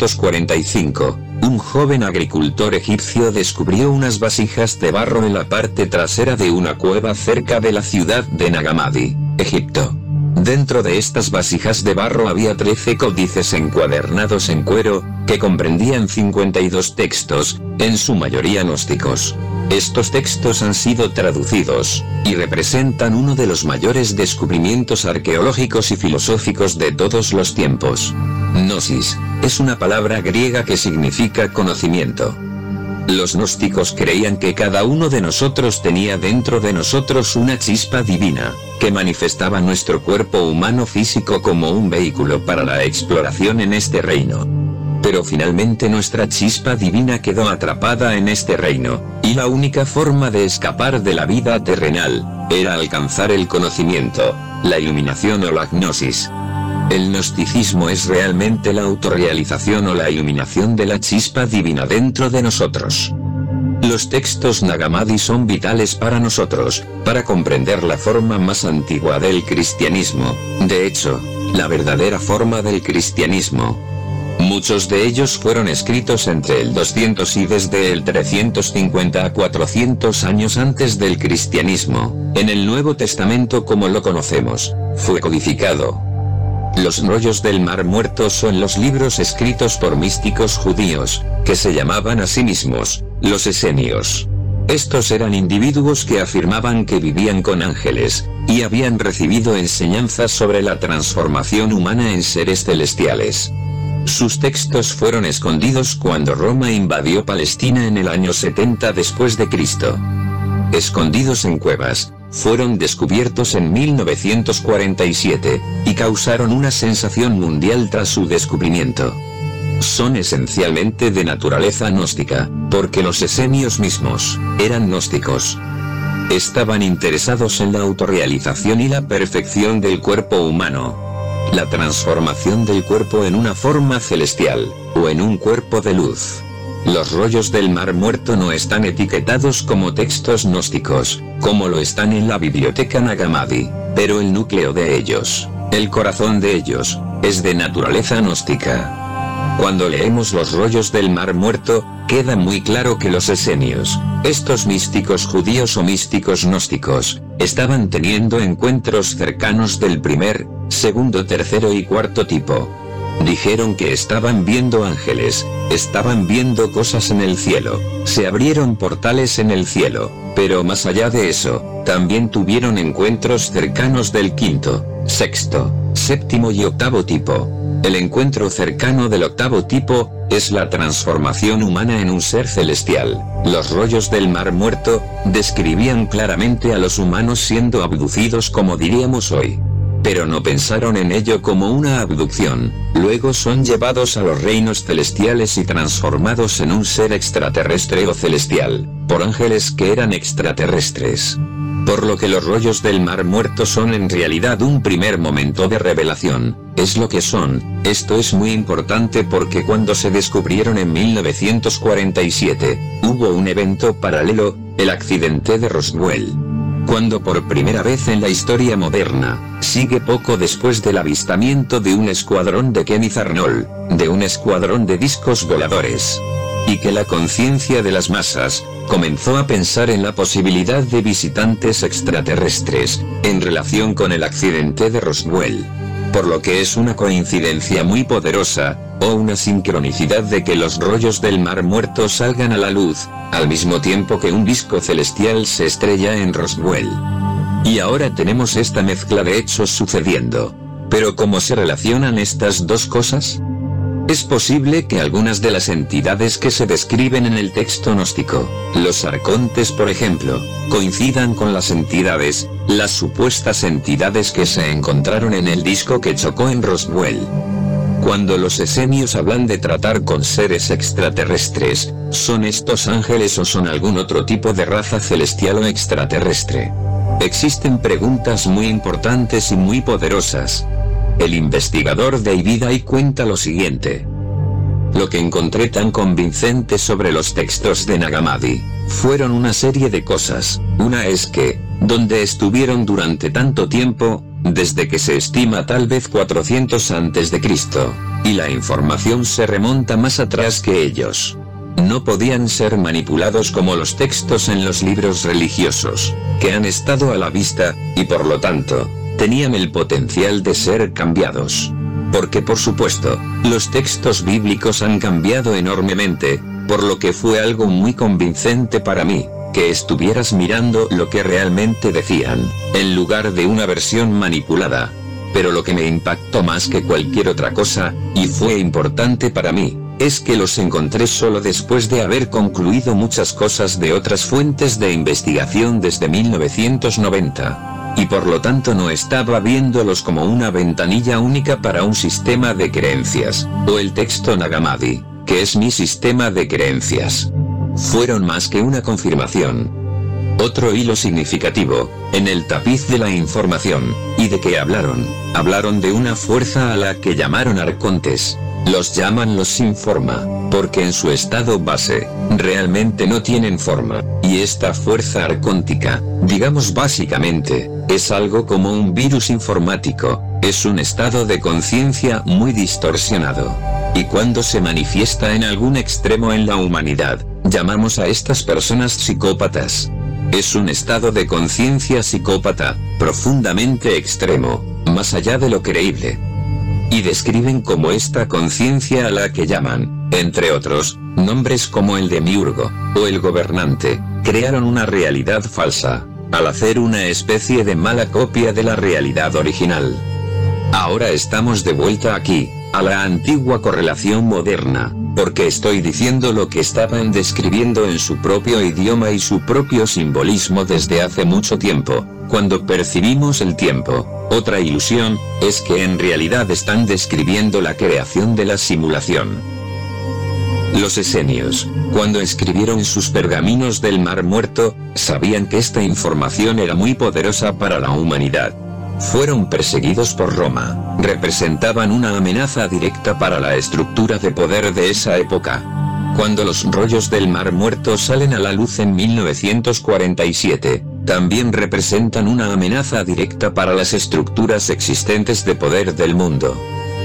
1945, un joven agricultor egipcio descubrió unas vasijas de barro en la parte trasera de una cueva cerca de la ciudad de Nagamadi, Egipto. Dentro de estas vasijas de barro había 13 códices encuadernados en cuero, que comprendían 52 textos, en su mayoría gnósticos. Estos textos han sido traducidos, y representan uno de los mayores descubrimientos arqueológicos y filosóficos de todos los tiempos. Gnosis, es una palabra griega que significa conocimiento. Los gnósticos creían que cada uno de nosotros tenía dentro de nosotros una chispa divina, que manifestaba nuestro cuerpo humano físico como un vehículo para la exploración en este reino. Pero finalmente nuestra chispa divina quedó atrapada en este reino, y la única forma de escapar de la vida terrenal, era alcanzar el conocimiento, la iluminación o la gnosis. El gnosticismo es realmente la autorrealización o la iluminación de la chispa divina dentro de nosotros. Los textos Nagamadi son vitales para nosotros, para comprender la forma más antigua del cristianismo, de hecho, la verdadera forma del cristianismo. Muchos de ellos fueron escritos entre el 200 y desde el 350 a 400 años antes del cristianismo, en el Nuevo Testamento como lo conocemos, fue codificado. Los rollos del Mar Muerto son los libros escritos por místicos judíos, que se llamaban a sí mismos, los esenios. Estos eran individuos que afirmaban que vivían con ángeles, y habían recibido enseñanzas sobre la transformación humana en seres celestiales. Sus textos fueron escondidos cuando Roma invadió Palestina en el año 70 después de Cristo. Escondidos en cuevas, fueron descubiertos en 1947, y causaron una sensación mundial tras su descubrimiento. Son esencialmente de naturaleza gnóstica, porque los esenios mismos, eran gnósticos. Estaban interesados en la autorrealización y la perfección del cuerpo humano. La transformación del cuerpo en una forma celestial, o en un cuerpo de luz. Los rollos del Mar Muerto no están etiquetados como textos gnósticos, como lo están en la biblioteca Nagamadi, pero el núcleo de ellos, el corazón de ellos, es de naturaleza gnóstica. Cuando leemos los rollos del Mar Muerto, queda muy claro que los esenios, estos místicos judíos o místicos gnósticos, estaban teniendo encuentros cercanos del primer, segundo, tercero y cuarto tipo. Dijeron que estaban viendo ángeles, estaban viendo cosas en el cielo, se abrieron portales en el cielo, pero más allá de eso, también tuvieron encuentros cercanos del quinto, sexto, séptimo y octavo tipo. El encuentro cercano del octavo tipo, es la transformación humana en un ser celestial. Los rollos del Mar Muerto, describían claramente a los humanos siendo abducidos como diríamos hoy. Pero no pensaron en ello como una abducción, luego son llevados a los reinos celestiales y transformados en un ser extraterrestre o celestial, por ángeles que eran extraterrestres. Por lo que los rollos del mar muerto son en realidad un primer momento de revelación, es lo que son, esto es muy importante porque cuando se descubrieron en 1947, hubo un evento paralelo, el accidente de Roswell. Cuando por primera vez en la historia moderna, sigue poco después del avistamiento de un escuadrón de Kenneth Arnold, de un escuadrón de discos voladores y que la conciencia de las masas, comenzó a pensar en la posibilidad de visitantes extraterrestres, en relación con el accidente de Roswell. Por lo que es una coincidencia muy poderosa, o una sincronicidad de que los rollos del mar muerto salgan a la luz, al mismo tiempo que un disco celestial se estrella en Roswell. Y ahora tenemos esta mezcla de hechos sucediendo. Pero ¿cómo se relacionan estas dos cosas? Es posible que algunas de las entidades que se describen en el texto gnóstico, los arcontes por ejemplo, coincidan con las entidades, las supuestas entidades que se encontraron en el disco que chocó en Roswell. Cuando los esenios hablan de tratar con seres extraterrestres, ¿son estos ángeles o son algún otro tipo de raza celestial o extraterrestre? Existen preguntas muy importantes y muy poderosas, el investigador David Ay cuenta lo siguiente. Lo que encontré tan convincente sobre los textos de Nagamadi, fueron una serie de cosas. Una es que, donde estuvieron durante tanto tiempo, desde que se estima tal vez 400 antes de Cristo, y la información se remonta más atrás que ellos. No podían ser manipulados como los textos en los libros religiosos, que han estado a la vista, y por lo tanto, tenían el potencial de ser cambiados. Porque por supuesto, los textos bíblicos han cambiado enormemente, por lo que fue algo muy convincente para mí, que estuvieras mirando lo que realmente decían, en lugar de una versión manipulada. Pero lo que me impactó más que cualquier otra cosa, y fue importante para mí, es que los encontré solo después de haber concluido muchas cosas de otras fuentes de investigación desde 1990 y por lo tanto no estaba viéndolos como una ventanilla única para un sistema de creencias, o el texto Nagamadi, que es mi sistema de creencias. Fueron más que una confirmación. Otro hilo significativo, en el tapiz de la información, y de qué hablaron, hablaron de una fuerza a la que llamaron arcontes, los llaman los sin forma, porque en su estado base, realmente no tienen forma, y esta fuerza arcóntica, digamos básicamente, es algo como un virus informático, es un estado de conciencia muy distorsionado. Y cuando se manifiesta en algún extremo en la humanidad, llamamos a estas personas psicópatas. Es un estado de conciencia psicópata, profundamente extremo, más allá de lo creíble y describen como esta conciencia a la que llaman, entre otros, nombres como el de Miurgo, o el gobernante, crearon una realidad falsa, al hacer una especie de mala copia de la realidad original. Ahora estamos de vuelta aquí, a la antigua correlación moderna, porque estoy diciendo lo que estaban describiendo en su propio idioma y su propio simbolismo desde hace mucho tiempo, cuando percibimos el tiempo. Otra ilusión, es que en realidad están describiendo la creación de la simulación. Los esenios, cuando escribieron sus pergaminos del Mar Muerto, sabían que esta información era muy poderosa para la humanidad. Fueron perseguidos por Roma, representaban una amenaza directa para la estructura de poder de esa época. Cuando los rollos del Mar Muerto salen a la luz en 1947, también representan una amenaza directa para las estructuras existentes de poder del mundo.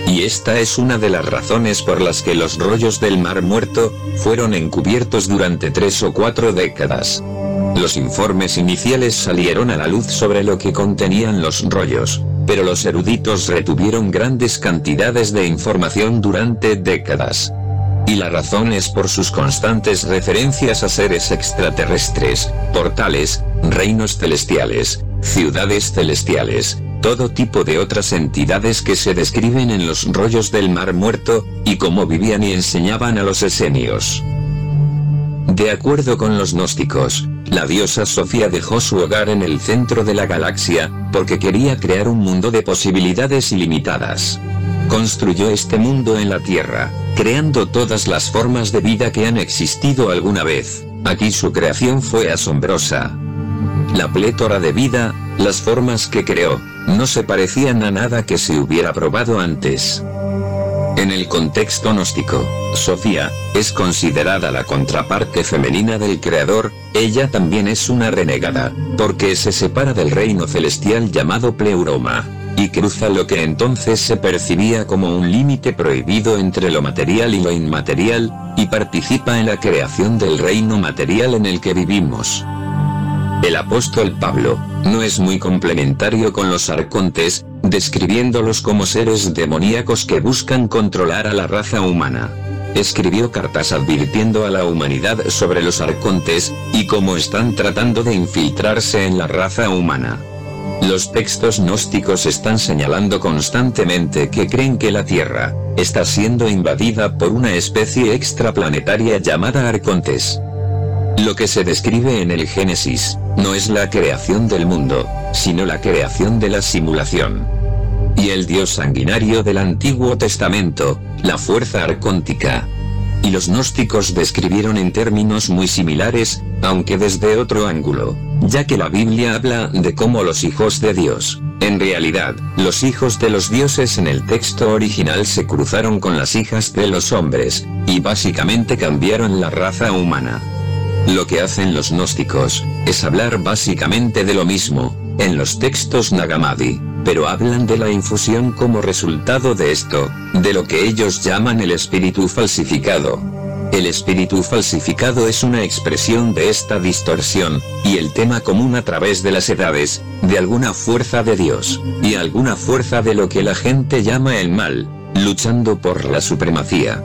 Y esta es una de las razones por las que los rollos del Mar Muerto fueron encubiertos durante tres o cuatro décadas. Los informes iniciales salieron a la luz sobre lo que contenían los rollos, pero los eruditos retuvieron grandes cantidades de información durante décadas. Y la razón es por sus constantes referencias a seres extraterrestres, portales, reinos celestiales, ciudades celestiales, todo tipo de otras entidades que se describen en los rollos del Mar Muerto, y cómo vivían y enseñaban a los esenios. De acuerdo con los gnósticos, la diosa Sofía dejó su hogar en el centro de la galaxia, porque quería crear un mundo de posibilidades ilimitadas. Construyó este mundo en la Tierra, creando todas las formas de vida que han existido alguna vez. Aquí su creación fue asombrosa. La plétora de vida, las formas que creó, no se parecían a nada que se hubiera probado antes. En el contexto gnóstico, Sofía, es considerada la contraparte femenina del Creador, ella también es una renegada, porque se separa del reino celestial llamado Pleuroma, y cruza lo que entonces se percibía como un límite prohibido entre lo material y lo inmaterial, y participa en la creación del reino material en el que vivimos. El apóstol Pablo, no es muy complementario con los arcontes, describiéndolos como seres demoníacos que buscan controlar a la raza humana. Escribió cartas advirtiendo a la humanidad sobre los arcontes, y cómo están tratando de infiltrarse en la raza humana. Los textos gnósticos están señalando constantemente que creen que la Tierra está siendo invadida por una especie extraplanetaria llamada Arcontes. Lo que se describe en el Génesis, no es la creación del mundo, sino la creación de la simulación. El dios sanguinario del Antiguo Testamento, la fuerza arcóntica. Y los gnósticos describieron en términos muy similares, aunque desde otro ángulo, ya que la Biblia habla de cómo los hijos de Dios, en realidad, los hijos de los dioses en el texto original se cruzaron con las hijas de los hombres, y básicamente cambiaron la raza humana. Lo que hacen los gnósticos, es hablar básicamente de lo mismo, en los textos Nagamadi, pero hablan de la infusión como resultado de esto, de lo que ellos llaman el espíritu falsificado. El espíritu falsificado es una expresión de esta distorsión, y el tema común a través de las edades, de alguna fuerza de Dios, y alguna fuerza de lo que la gente llama el mal, luchando por la supremacía.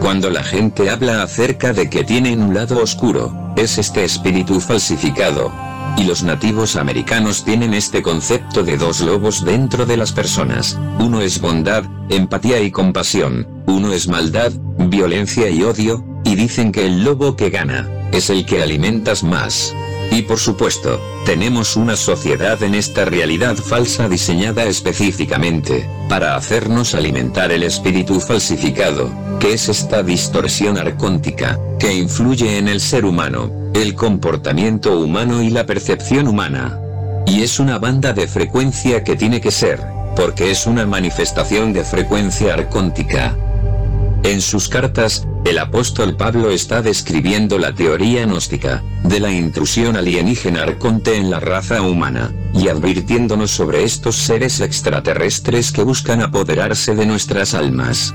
Cuando la gente habla acerca de que tienen un lado oscuro, es este espíritu falsificado. Y los nativos americanos tienen este concepto de dos lobos dentro de las personas. Uno es bondad, empatía y compasión. Uno es maldad, violencia y odio, y dicen que el lobo que gana, es el que alimentas más. Y por supuesto, tenemos una sociedad en esta realidad falsa diseñada específicamente, para hacernos alimentar el espíritu falsificado, que es esta distorsión arcóntica, que influye en el ser humano, el comportamiento humano y la percepción humana. Y es una banda de frecuencia que tiene que ser, porque es una manifestación de frecuencia arcóntica. En sus cartas, el apóstol Pablo está describiendo la teoría gnóstica, de la intrusión alienígena arconte en la raza humana, y advirtiéndonos sobre estos seres extraterrestres que buscan apoderarse de nuestras almas.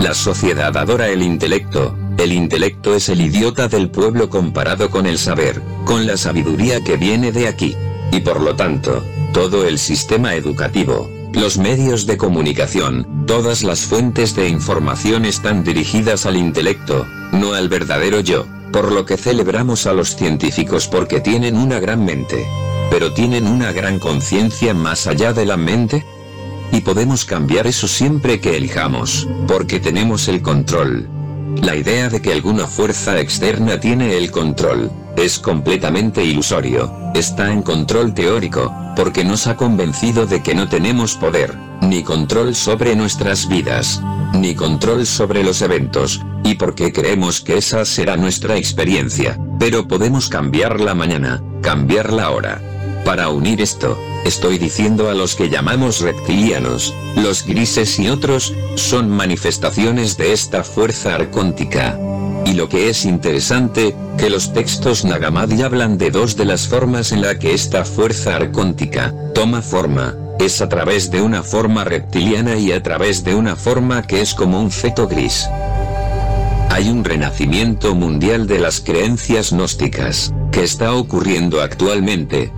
La sociedad adora el intelecto, el intelecto es el idiota del pueblo comparado con el saber, con la sabiduría que viene de aquí. Y por lo tanto, todo el sistema educativo, los medios de comunicación, todas las fuentes de información están dirigidas al intelecto, no al verdadero yo, por lo que celebramos a los científicos porque tienen una gran mente. Pero tienen una gran conciencia más allá de la mente. Y podemos cambiar eso siempre que elijamos, porque tenemos el control. La idea de que alguna fuerza externa tiene el control, es completamente ilusorio, está en control teórico, porque nos ha convencido de que no tenemos poder, ni control sobre nuestras vidas, ni control sobre los eventos, y porque creemos que esa será nuestra experiencia, pero podemos cambiarla mañana, cambiarla ahora. Para unir esto, estoy diciendo a los que llamamos reptilianos, los grises y otros, son manifestaciones de esta fuerza arcóntica. Y lo que es interesante, que los textos Nagamadi hablan de dos de las formas en la que esta fuerza arcóntica toma forma, es a través de una forma reptiliana y a través de una forma que es como un feto gris. Hay un renacimiento mundial de las creencias gnósticas, que está ocurriendo actualmente.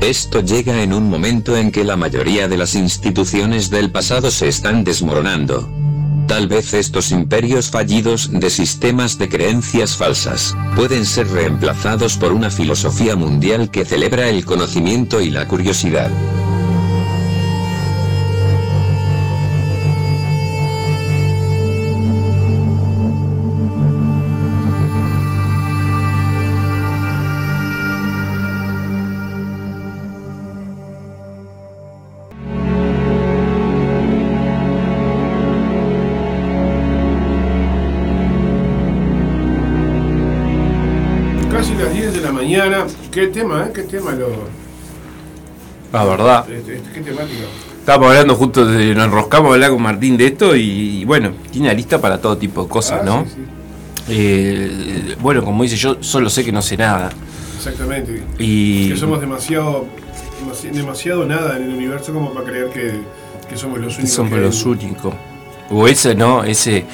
Esto llega en un momento en que la mayoría de las instituciones del pasado se están desmoronando. Tal vez estos imperios fallidos de sistemas de creencias falsas pueden ser reemplazados por una filosofía mundial que celebra el conocimiento y la curiosidad. Mañana. ¿Qué tema, eh? ¿Qué tema lo...? La verdad. Este, este, ¿Qué temática? Estábamos hablando justo, de, nos enroscamos a hablar con Martín de esto y, bueno, tiene una lista para todo tipo de cosas, Ah, ¿no? sí, sí. Eh, bueno, como dice yo, solo sé que no sé nada. Exactamente. Y Que somos demasiado, demasi- demasiado nada en el universo como para creer que, que somos los únicos. somos que hay. los únicos. O ese, ¿no? Ese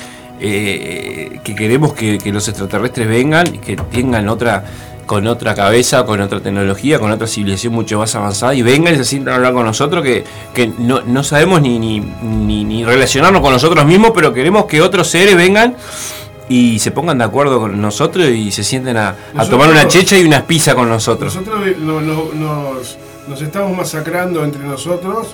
eh, que queremos que, que los extraterrestres vengan y que tengan otra con otra cabeza, con otra tecnología, con otra civilización mucho más avanzada y vengan y se sientan a hablar con nosotros que, que no, no sabemos ni, ni, ni, ni relacionarnos con nosotros mismos, pero queremos que otros seres vengan y se pongan de acuerdo con nosotros y se sienten a, a tomar una checha y unas pizzas con nosotros. Nosotros eh, no- no- nos, nos estamos masacrando entre nosotros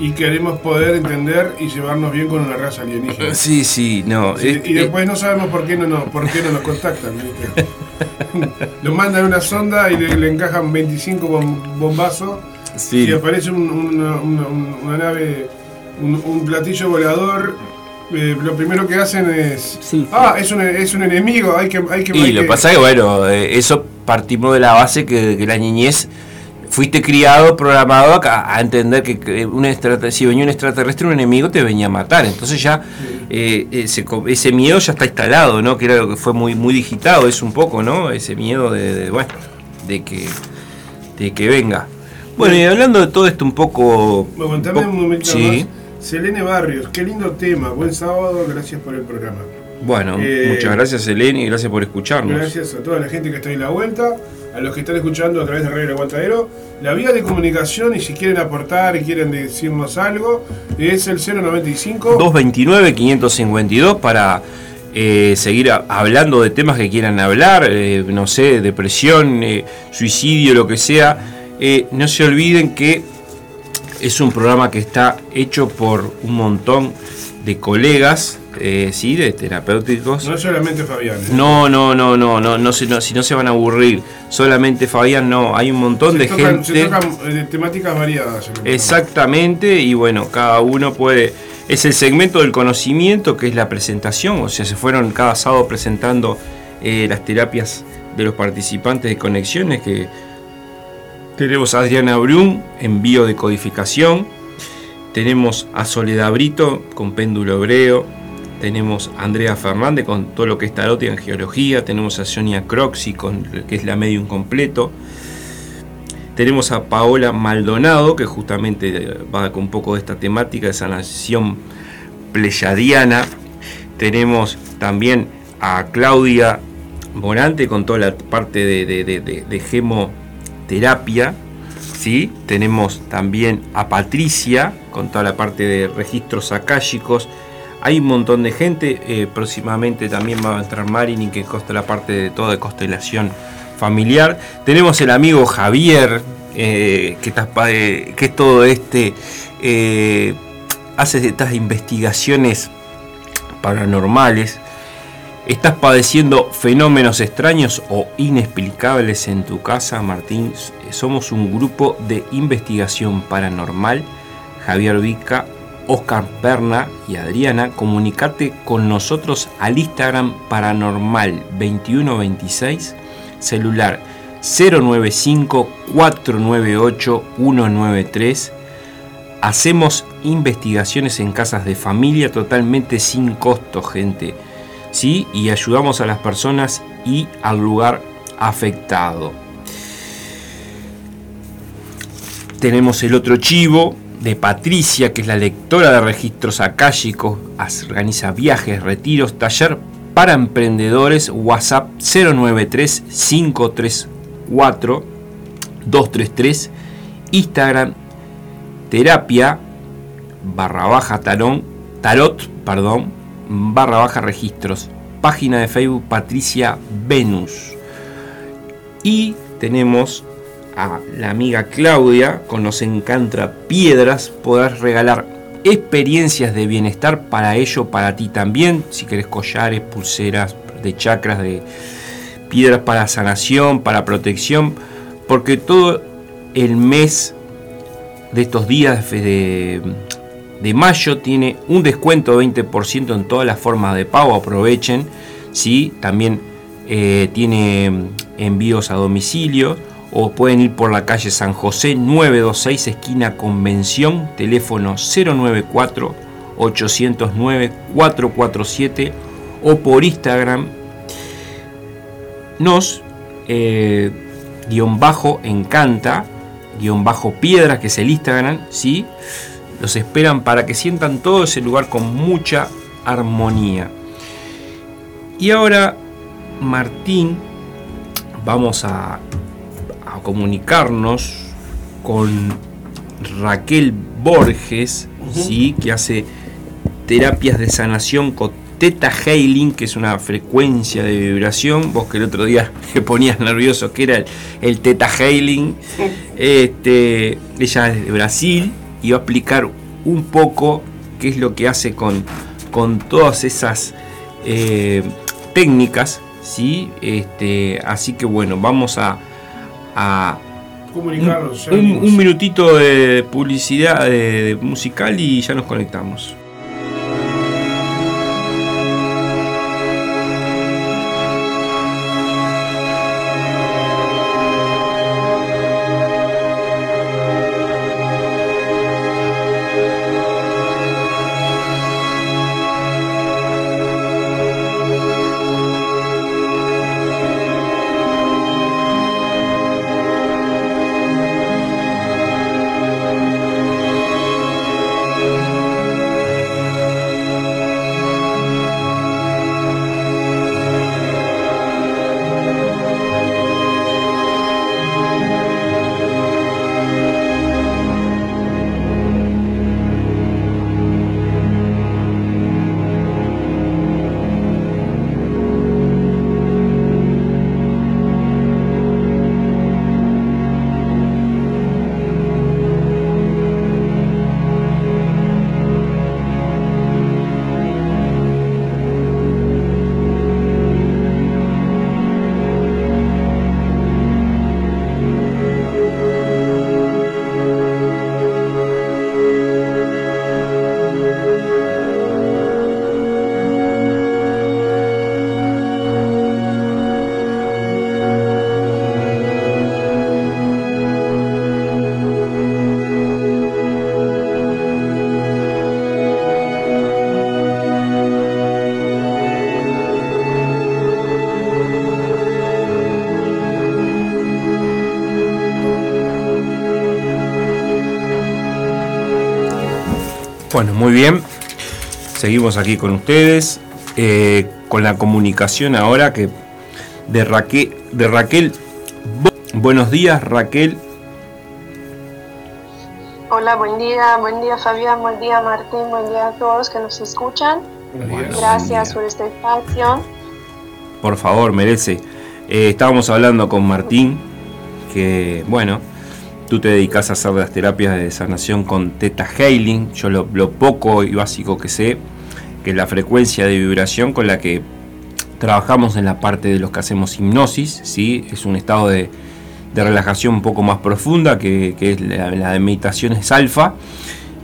y queremos poder entender y llevarnos bien con una raza alienígena. Sí, sí, no. Sí, es- y después no sabemos por qué no nos, por qué no nos contactan. Nos mandan una sonda y le, le encajan 25 bom- bombazos sí. y aparece un- una, una- una nave, un, un platillo volador. eh, lo primero que hacen es. Sí. Ah, es un, es un enemigo, hay que. Hay que Y hay lo que- pasa es que, bueno, eh, eso partimos de la base que, que la niñez fuiste criado, programado a, a entender que, un si venía un extraterrestre, un enemigo te venía a matar. Entonces ya eh, ese, miedo ya está instalado, ¿no? Que era lo que fue muy, muy digitado, es un poco, ¿no? Ese miedo de, de, bueno, de que, de que venga. Bueno, y hablando de todo esto un poco... Bueno, un momento sí. más. Selene Barrios, qué lindo tema. Buen sábado, gracias por el programa. Bueno, Eh, muchas gracias, Eleni, y gracias por escucharnos. Gracias a toda la gente que está en la vuelta, a los que están escuchando a través de Radio El Aguantadero. La vía de comunicación, y si quieren aportar y quieren decirnos algo, es el 095 229-552 para eh, seguir hablando de temas que quieran hablar, eh, no sé, depresión, eh, suicidio, lo que sea. No se olviden que es un programa que está hecho por un montón de colegas, eh, ¿sí? de terapéuticos. No solamente Fabián. ¿eh? No, no, no, no, no, no, se- no, si no se van a aburrir. Solamente Fabián, no, hay un montón se, de tocan, se gente. tocan, eh, temáticas variadas. Exactamente, y bueno, cada uno puede. Es el segmento del conocimiento que es la presentación, o sea, se fueron cada sábado presentando las terapias de los participantes de conexiones. Que tenemos a Adriana Brum en biodecodificación, tenemos a Soledad Brito con péndulo hebreo, tenemos a Andrea Fernández con todo lo que es tarot y angiología, tenemos a Sonia Croxi con que es la medium completo. Tenemos a Paola Maldonado, que justamente va con un poco de esta temática de sanación pleyadiana. Tenemos también a Claudia Morante con toda la parte de- de- de- de gemoterapia. ¿Sí? Tenemos también a Patricia con toda la parte de registros akáshicos. Hay un montón de gente. eh, próximamente también va a entrar Marini, que consta la parte de toda constelación familiar. Tenemos el amigo Javier, eh, que, está eh, que es todo este. eh, hace estas investigaciones paranormales. ¿Estás padeciendo fenómenos extraños o inexplicables en tu casa, Martín? Somos un grupo de investigación paranormal. Javier Vica, Oscar Perna y Adriana, comunicate con nosotros al Instagram Paranormal 2126, celular 095-498-193. Hacemos investigaciones en casas de familia totalmente sin costo, gente. ¿Sí? Y ayudamos a las personas y al lugar afectado. Tenemos el otro chivo de Patricia, que es la lectora de registros akáshicos, organiza viajes, retiros, taller para emprendedores, WhatsApp 093 534 233, Instagram terapia barra baja tarón, tarot, perdón, barra baja registros, página de Facebook Patricia Venus. Y tenemos a la amiga Claudia con Nos Encanta Piedras, podrás regalar experiencias de bienestar para ello, para ti también, si querés collares, pulseras de chakras, de piedras para sanación, para protección, porque todo el mes de estos días de, de mayo tiene un descuento de 20% en todas las formas de pago, aprovechen, ¿sí? también eh, tiene envíos a domicilio o pueden ir por la calle San José 926 esquina Convención, teléfono 094 809 447 o por Instagram nos eh, guion bajo encanta guion bajo piedra que es el Instagram, ¿sí? Los esperan para que sientan todo ese lugar con mucha armonía. Y ahora, Martín, vamos a, a comunicarnos con Raquel Borges, ¿sí? que hace terapias de sanación con Teta Hailing, que es una frecuencia de vibración. Vos que el otro día te ponías nervioso, que era el, el Teta Hailing. Este, ella es de Brasil y va a explicar un poco qué es lo que hace con, con todas esas eh, técnicas. ¿sí? Este, así que bueno, vamos a, a un, un minutito de publicidad de- de musical y ya nos conectamos. Bueno, muy bien. Seguimos aquí con ustedes. eh, con la comunicación ahora que de Raquel. De Raquel. Buenos días, Raquel. Hola, buen día, buen día Fabián, buen día Martín, buen día a todos que nos escuchan. Gracias por este espacio. Por favor, merece. Eh, estábamos hablando con Martín, que bueno, tú te dedicas a hacer las terapias de sanación con Teta Healing. Yo lo, lo poco y básico que sé, que es la frecuencia de vibración con la que trabajamos en la parte de los que hacemos hipnosis, ¿sí? Es un estado de, de relajación un poco más profunda, que, que es la, la de meditación es alfa,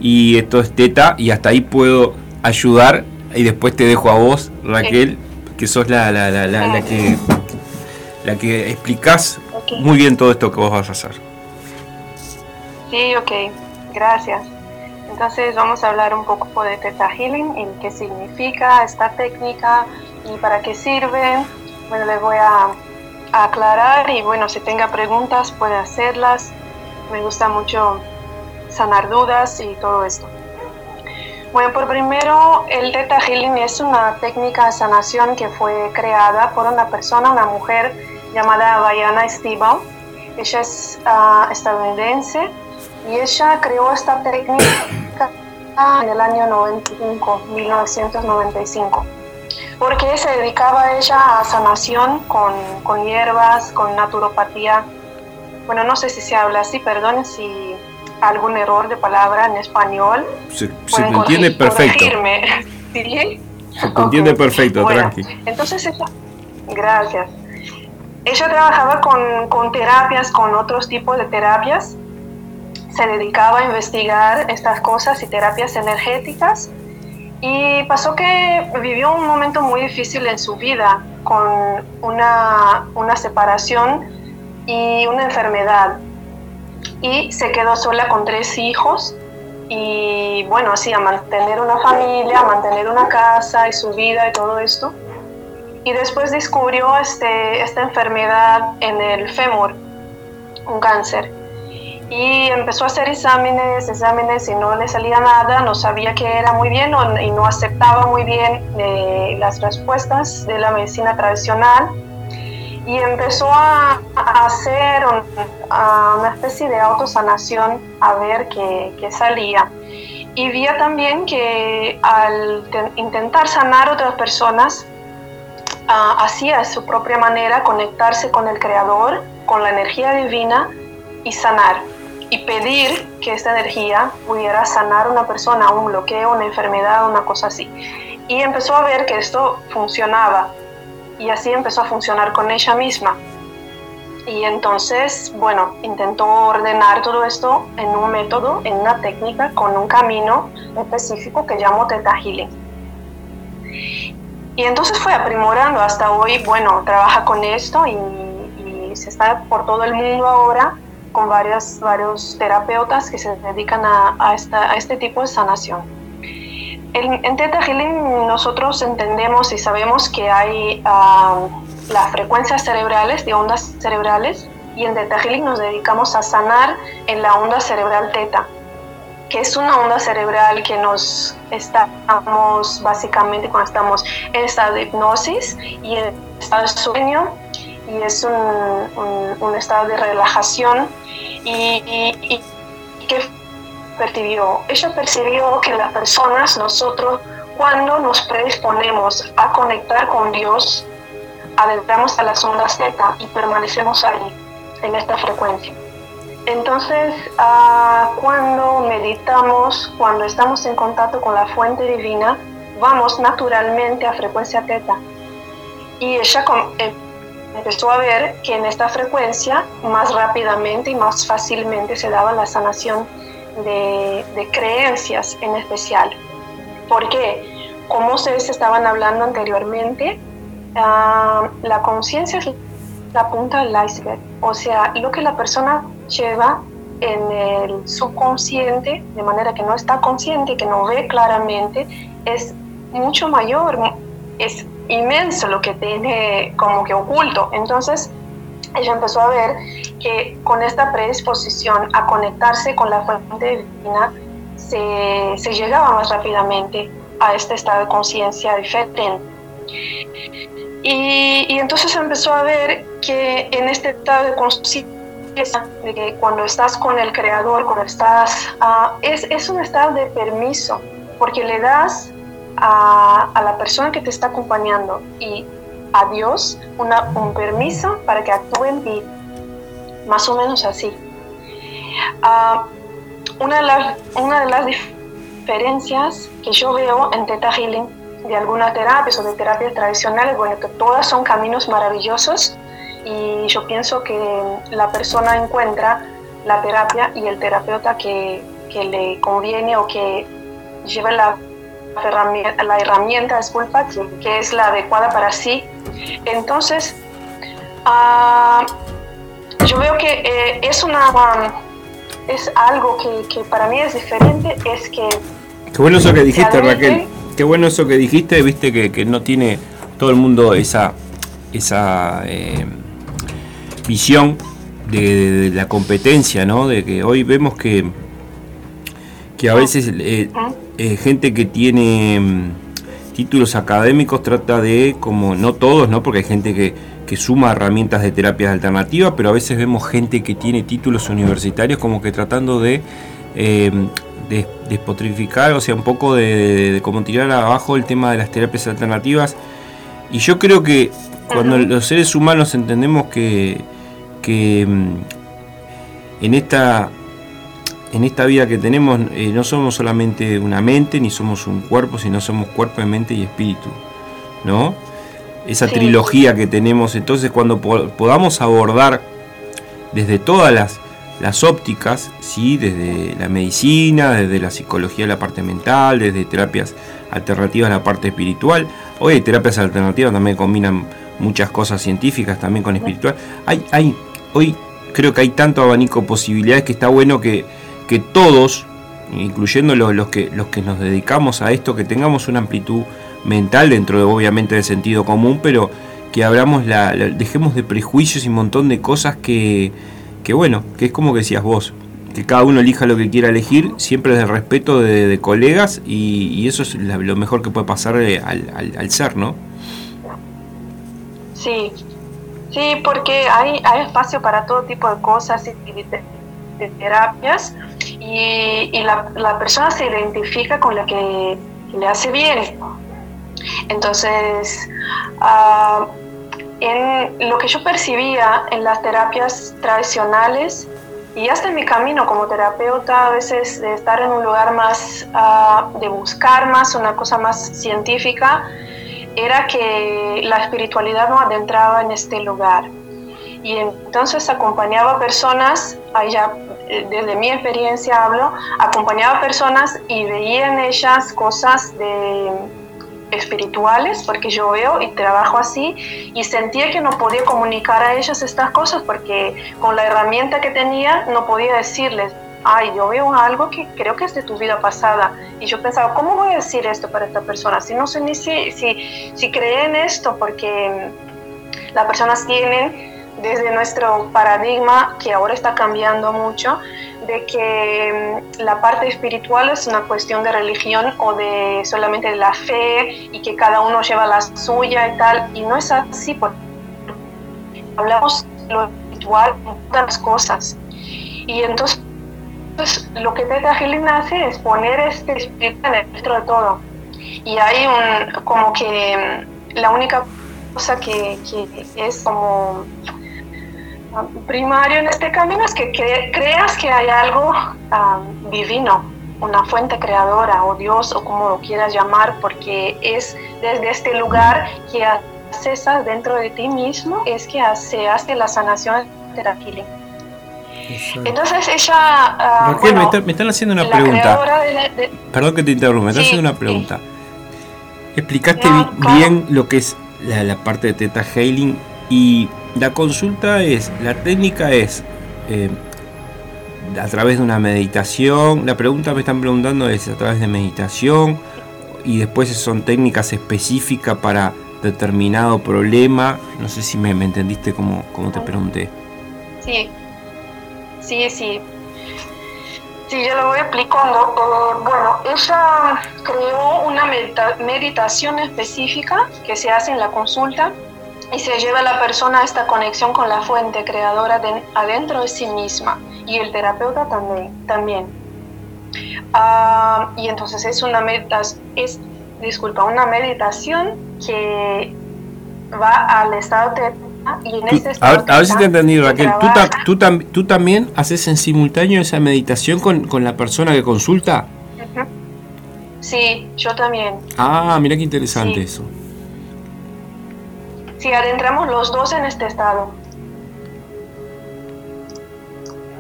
y esto es teta, y hasta ahí puedo ayudar, y después te dejo a vos, Raquel, que sos la, la, la, que, la que explicás Ok. muy bien todo esto que vos vas a hacer. Sí, ok, gracias. Entonces vamos a hablar un poco de Theta Healing y qué significa esta técnica y para qué sirve. Bueno, les voy a, aclarar y bueno, si tenga preguntas puede hacerlas. Me gusta mucho sanar dudas y todo esto. Bueno, por primero, el Theta Healing es una técnica de sanación que fue creada por una persona, una mujer llamada Diana Stiebel. Ella es ah, estadounidense y ella creó esta técnica en el año 95, 1995, porque se dedicaba ella a sanación con, con hierbas, con naturopatía. Bueno, no sé si se habla así, perdón si algún error de palabra en español. Se, se te entiende perfecto. ¿Sí? Se te entiende perfecto, Bueno, tranqui. Entonces ella, gracias. Ella trabajaba con, con terapias, con otros tipos de terapias. Se dedicaba a investigar estas cosas y terapias energéticas. Y pasó que vivió un momento muy difícil en su vida. con una, una separación y una enfermedad. Y se quedó sola con tres hijos y bueno, así a mantener una familia, a mantener una casa y su vida y todo esto. Y después descubrió este, esta enfermedad en el fémur, un cáncer. Y empezó a hacer exámenes, exámenes y no le salía nada, no sabía que era muy bien y no aceptaba muy bien eh, las respuestas de la medicina tradicional y empezó a, hacer una especie de autosanación a ver qué, salía. Y vi también que al intentar sanar a otras personas, uh, hacía a su propia manera conectarse con el Creador, con la energía divina y sanar. Y pedir que esta energía pudiera sanar a una persona, un bloqueo, una enfermedad, una cosa así. Y empezó a ver que esto funcionaba y así empezó a funcionar con ella misma. Y entonces, bueno, intentó ordenar todo esto en un método, en una técnica, con un camino específico que llamo Theta Healing. Y entonces fue aprimorando hasta hoy, bueno, trabaja con esto y, se está por todo el mundo ahora con varias, varios terapeutas que se dedican a, a, esta, a este tipo de sanación. En, Theta Healing nosotros entendemos y sabemos que hay uh, las frecuencias cerebrales, de ondas cerebrales, y en Theta Healing nos dedicamos a sanar en la onda cerebral Theta, que es una onda cerebral que nos estamos básicamente cuando estamos en estado de hipnosis y en estado de sueño, y es un, un, estado de relajación y, y, percibió? Ella percibió que las personas, nosotros, cuando nos predisponemos a conectar con Dios, adentramos a las ondas Z y permanecemos ahí, en esta frecuencia. Entonces, ah, cuando meditamos, cuando estamos en contacto con la fuente divina, vamos naturalmente a frecuencia teta. Y ella em, empezó a ver que en esta frecuencia más rápidamente y más fácilmente se daba la sanación de, creencias en especial. Porque, como ustedes estaban hablando anteriormente, ah, la conciencia es la punta del iceberg. O sea, lo que la persona lleva en el subconsciente, de manera que no está consciente, que no ve claramente, es mucho mayor, es inmenso lo que tiene como que oculto. Entonces, ella empezó a ver que con esta predisposición a conectarse con la fuente divina se, se llegaba más rápidamente a este estado de conciencia diferente. Y, y, entonces empezó a ver que en este estado de conciencia, de que cuando estás con el Creador, cuando estás, uh, es, es, un estado de permiso, porque le das a, la persona que te está acompañando y a Dios una, un permiso para que actúe en ti más o menos así. Ah, una, de las, una de las diferencias que yo veo en Theta Healing de algunas terapias o de terapias tradicionales, bueno, que todas son caminos maravillosos y yo pienso que la persona encuentra la terapia y el terapeuta que, que le conviene o que lleva la herramienta, la herramienta disculpa, que, que, es la adecuada para sí. Entonces, uh, yo veo que eh, es una es algo que, que, para mí es diferente, es que... Qué bueno eso que dijiste, Raquel. Qué bueno eso que dijiste, viste que, que no tiene todo el mundo esa, esa eh, visión de, la competencia, ¿no? De que hoy vemos que, que a veces eh, gente que tiene mm, títulos académicos trata de, como no todos, ¿no? Porque hay gente que que suma herramientas de terapias alternativas, pero a veces vemos gente que tiene títulos universitarios como que tratando de, eh, despotrificar, o sea, un poco de, como tirar abajo el tema de las terapias alternativas. Y yo creo que cuando los seres humanos entendemos que, que mm, en esta en esta vida que tenemos eh, no somos solamente una mente ni somos un cuerpo, sino somos cuerpo, mente y espíritu, ¿no? esa trilogía que tenemos. Entonces cuando podamos abordar desde todas las, las ópticas, ¿sí? desde la medicina, desde la psicología, la parte mental, desde terapias alternativas a la parte espiritual. Hoy hay terapias alternativas también combinan muchas cosas científicas también con espiritual. Hay, hay, hoy creo que hay tanto abanico de posibilidades que está bueno que, que todos, incluyendo los, los, que, los que nos dedicamos a esto, que tengamos una amplitud mental dentro de obviamente del sentido común, pero que abramos la, dejemos de prejuicios y un montón de cosas que, que bueno, que es como que decías vos, que cada uno elija lo que quiera elegir, siempre desde respeto de, colegas y, eso es lo mejor que puede pasar eh, al, ser, ¿no? Sí, sí, porque hay, hay espacio para todo tipo de cosas y de, terapias y, la, la, persona se identifica con la que le hace bien. Entonces, uh, en lo que yo percibía en las terapias tradicionales y hasta en mi camino como terapeuta, a veces de estar en un lugar más, ah, de buscar más, una cosa más científica, era que la espiritualidad no adentraba en este lugar. Y entonces acompañaba personas, ahí ya eh, desde mi experiencia hablo, acompañaba personas y veía en ellas cosas de espirituales, porque yo veo y trabajo así, y sentía que no podía comunicar a ellas estas cosas, porque con la herramienta que tenía no podía decirles, ay, yo veo algo que creo que es de tu vida pasada. Y yo pensaba, ¿cómo voy a decir esto para esta persona? Si no sé ni si, si, si cree en esto, porque las personas tienen desde nuestro paradigma, que ahora está cambiando mucho, de que mm, la parte espiritual es una cuestión de religión o de solamente de la fe y que cada uno lleva la suya y tal, y no es así, porque hablamos lo espiritual todas las cosas. Y entonces lo que Teta Healing hace es poner este espíritu en el centro de todo. Y hay un, como que mm, la única cosa que, que es como primario en este camino es que creas que hay algo divino, una fuente creadora o Dios o como lo quieras llamar, porque es desde este lugar que accesas dentro de ti mismo, es que se hace la sanación de la healing. Entonces ella... Uh, me, están haciendo una pregunta. Perdón que te interrumpa, me están haciendo una pregunta. ¿Explicaste bien lo que es la, la parte de Teta Healing y la consulta es, la técnica es eh, a través de una meditación. La pregunta me están preguntando es a través de meditación y después son técnicas específicas para determinado problema. No sé si me, entendiste como, como te pregunté. Sí, sí, sí. Sí, yo lo voy explicando. Eh, bueno, ella creó una meditación específica que se hace en la consulta y se lleva a la persona a esta conexión con la fuente creadora de, adentro de sí misma y el terapeuta también. también. Ah, y entonces es una meditación, es, disculpa, una meditación que va al estado de y en este a, ver, si te entendí, Raquel. ¿Tú, ¿Tú, también haces en simultáneo esa meditación con, con la persona que consulta? Sí, yo también. Ah, mira qué interesante eso si adentramos los dos en este estado,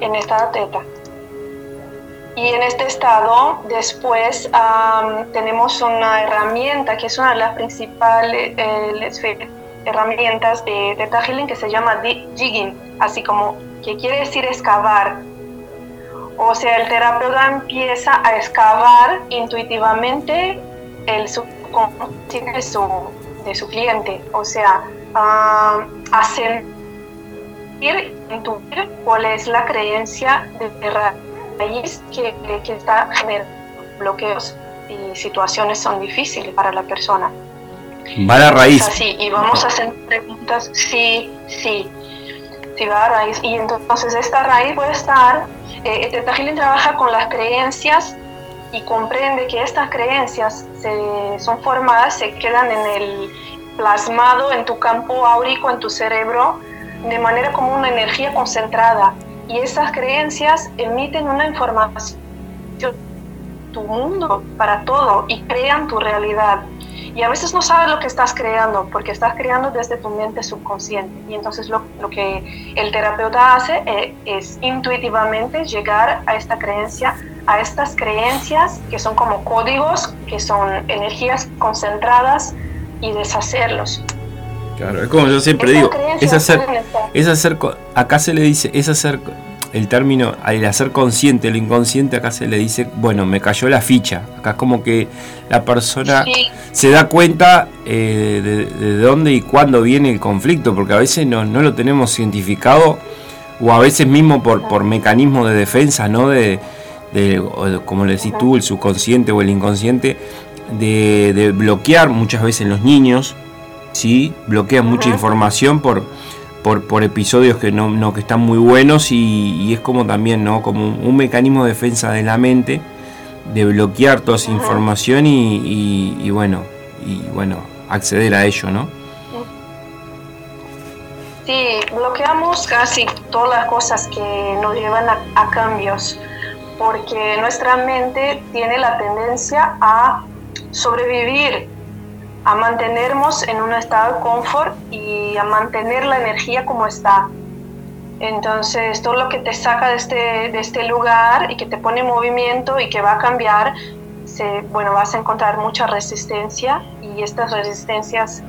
en estado teta. Y en este estado después tenemos una herramienta que es una de las principales eh, herramientas de Teta Healing que se llama jigging, así como que quiere decir excavar. O sea, el terapeuta empieza a excavar intuitivamente el subconsciente de su, de su cliente, o sea, a, a sentir, intuir cuál es la creencia de raíz que, que está generando bloqueos y situaciones son difíciles para la persona. Va a la raíz. Sí, y vamos a hacer preguntas, sí, sí, sí va a raíz. Y entonces esta raíz puede estar, eh, Teta trabaja con las creencias y comprende que estas creencias se, son formadas, se quedan en el plasmado en tu campo áurico, en tu cerebro, de manera como una energía concentrada. Y esas creencias emiten una información tu mundo para todo y crean tu realidad. y a veces no sabes lo que estás creando porque estás creando desde tu mente subconsciente y entonces lo, lo que el terapeuta hace eh, es intuitivamente llegar a esta creencia a estas creencias que son como códigos que son energías concentradas y deshacerlos Claro, es como yo siempre digo, es hacer, es hacer, acá se le dice, es hacer, el término, al hacer consciente, el inconsciente, acá se le dice, bueno, me cayó la ficha. Acá es como que la persona se da cuenta eh, de, dónde y cuándo viene el conflicto, porque a veces no, lo tenemos identificado, o a veces mismo por, por mecanismo de defensa, ¿no? De, como le decís tú, el subconsciente o el inconsciente, de, de bloquear muchas veces los niños ¿sí? bloquean mucha información por, por, episodios que, no, que están muy buenos y, es como también ¿no? como un, mecanismo de defensa de la mente de bloquear toda esa información y, bueno y bueno acceder a ello no sí bloqueamos casi todas las cosas que nos llevan a, a cambios porque nuestra mente tiene la tendencia a sobrevivir a mantenernos en un estado de confort y a mantener la energía como está. Entonces, todo lo que te saca de este, de este lugar y que te pone en movimiento y que va a cambiar, se, bueno, vas a encontrar mucha resistencia y estas resistencias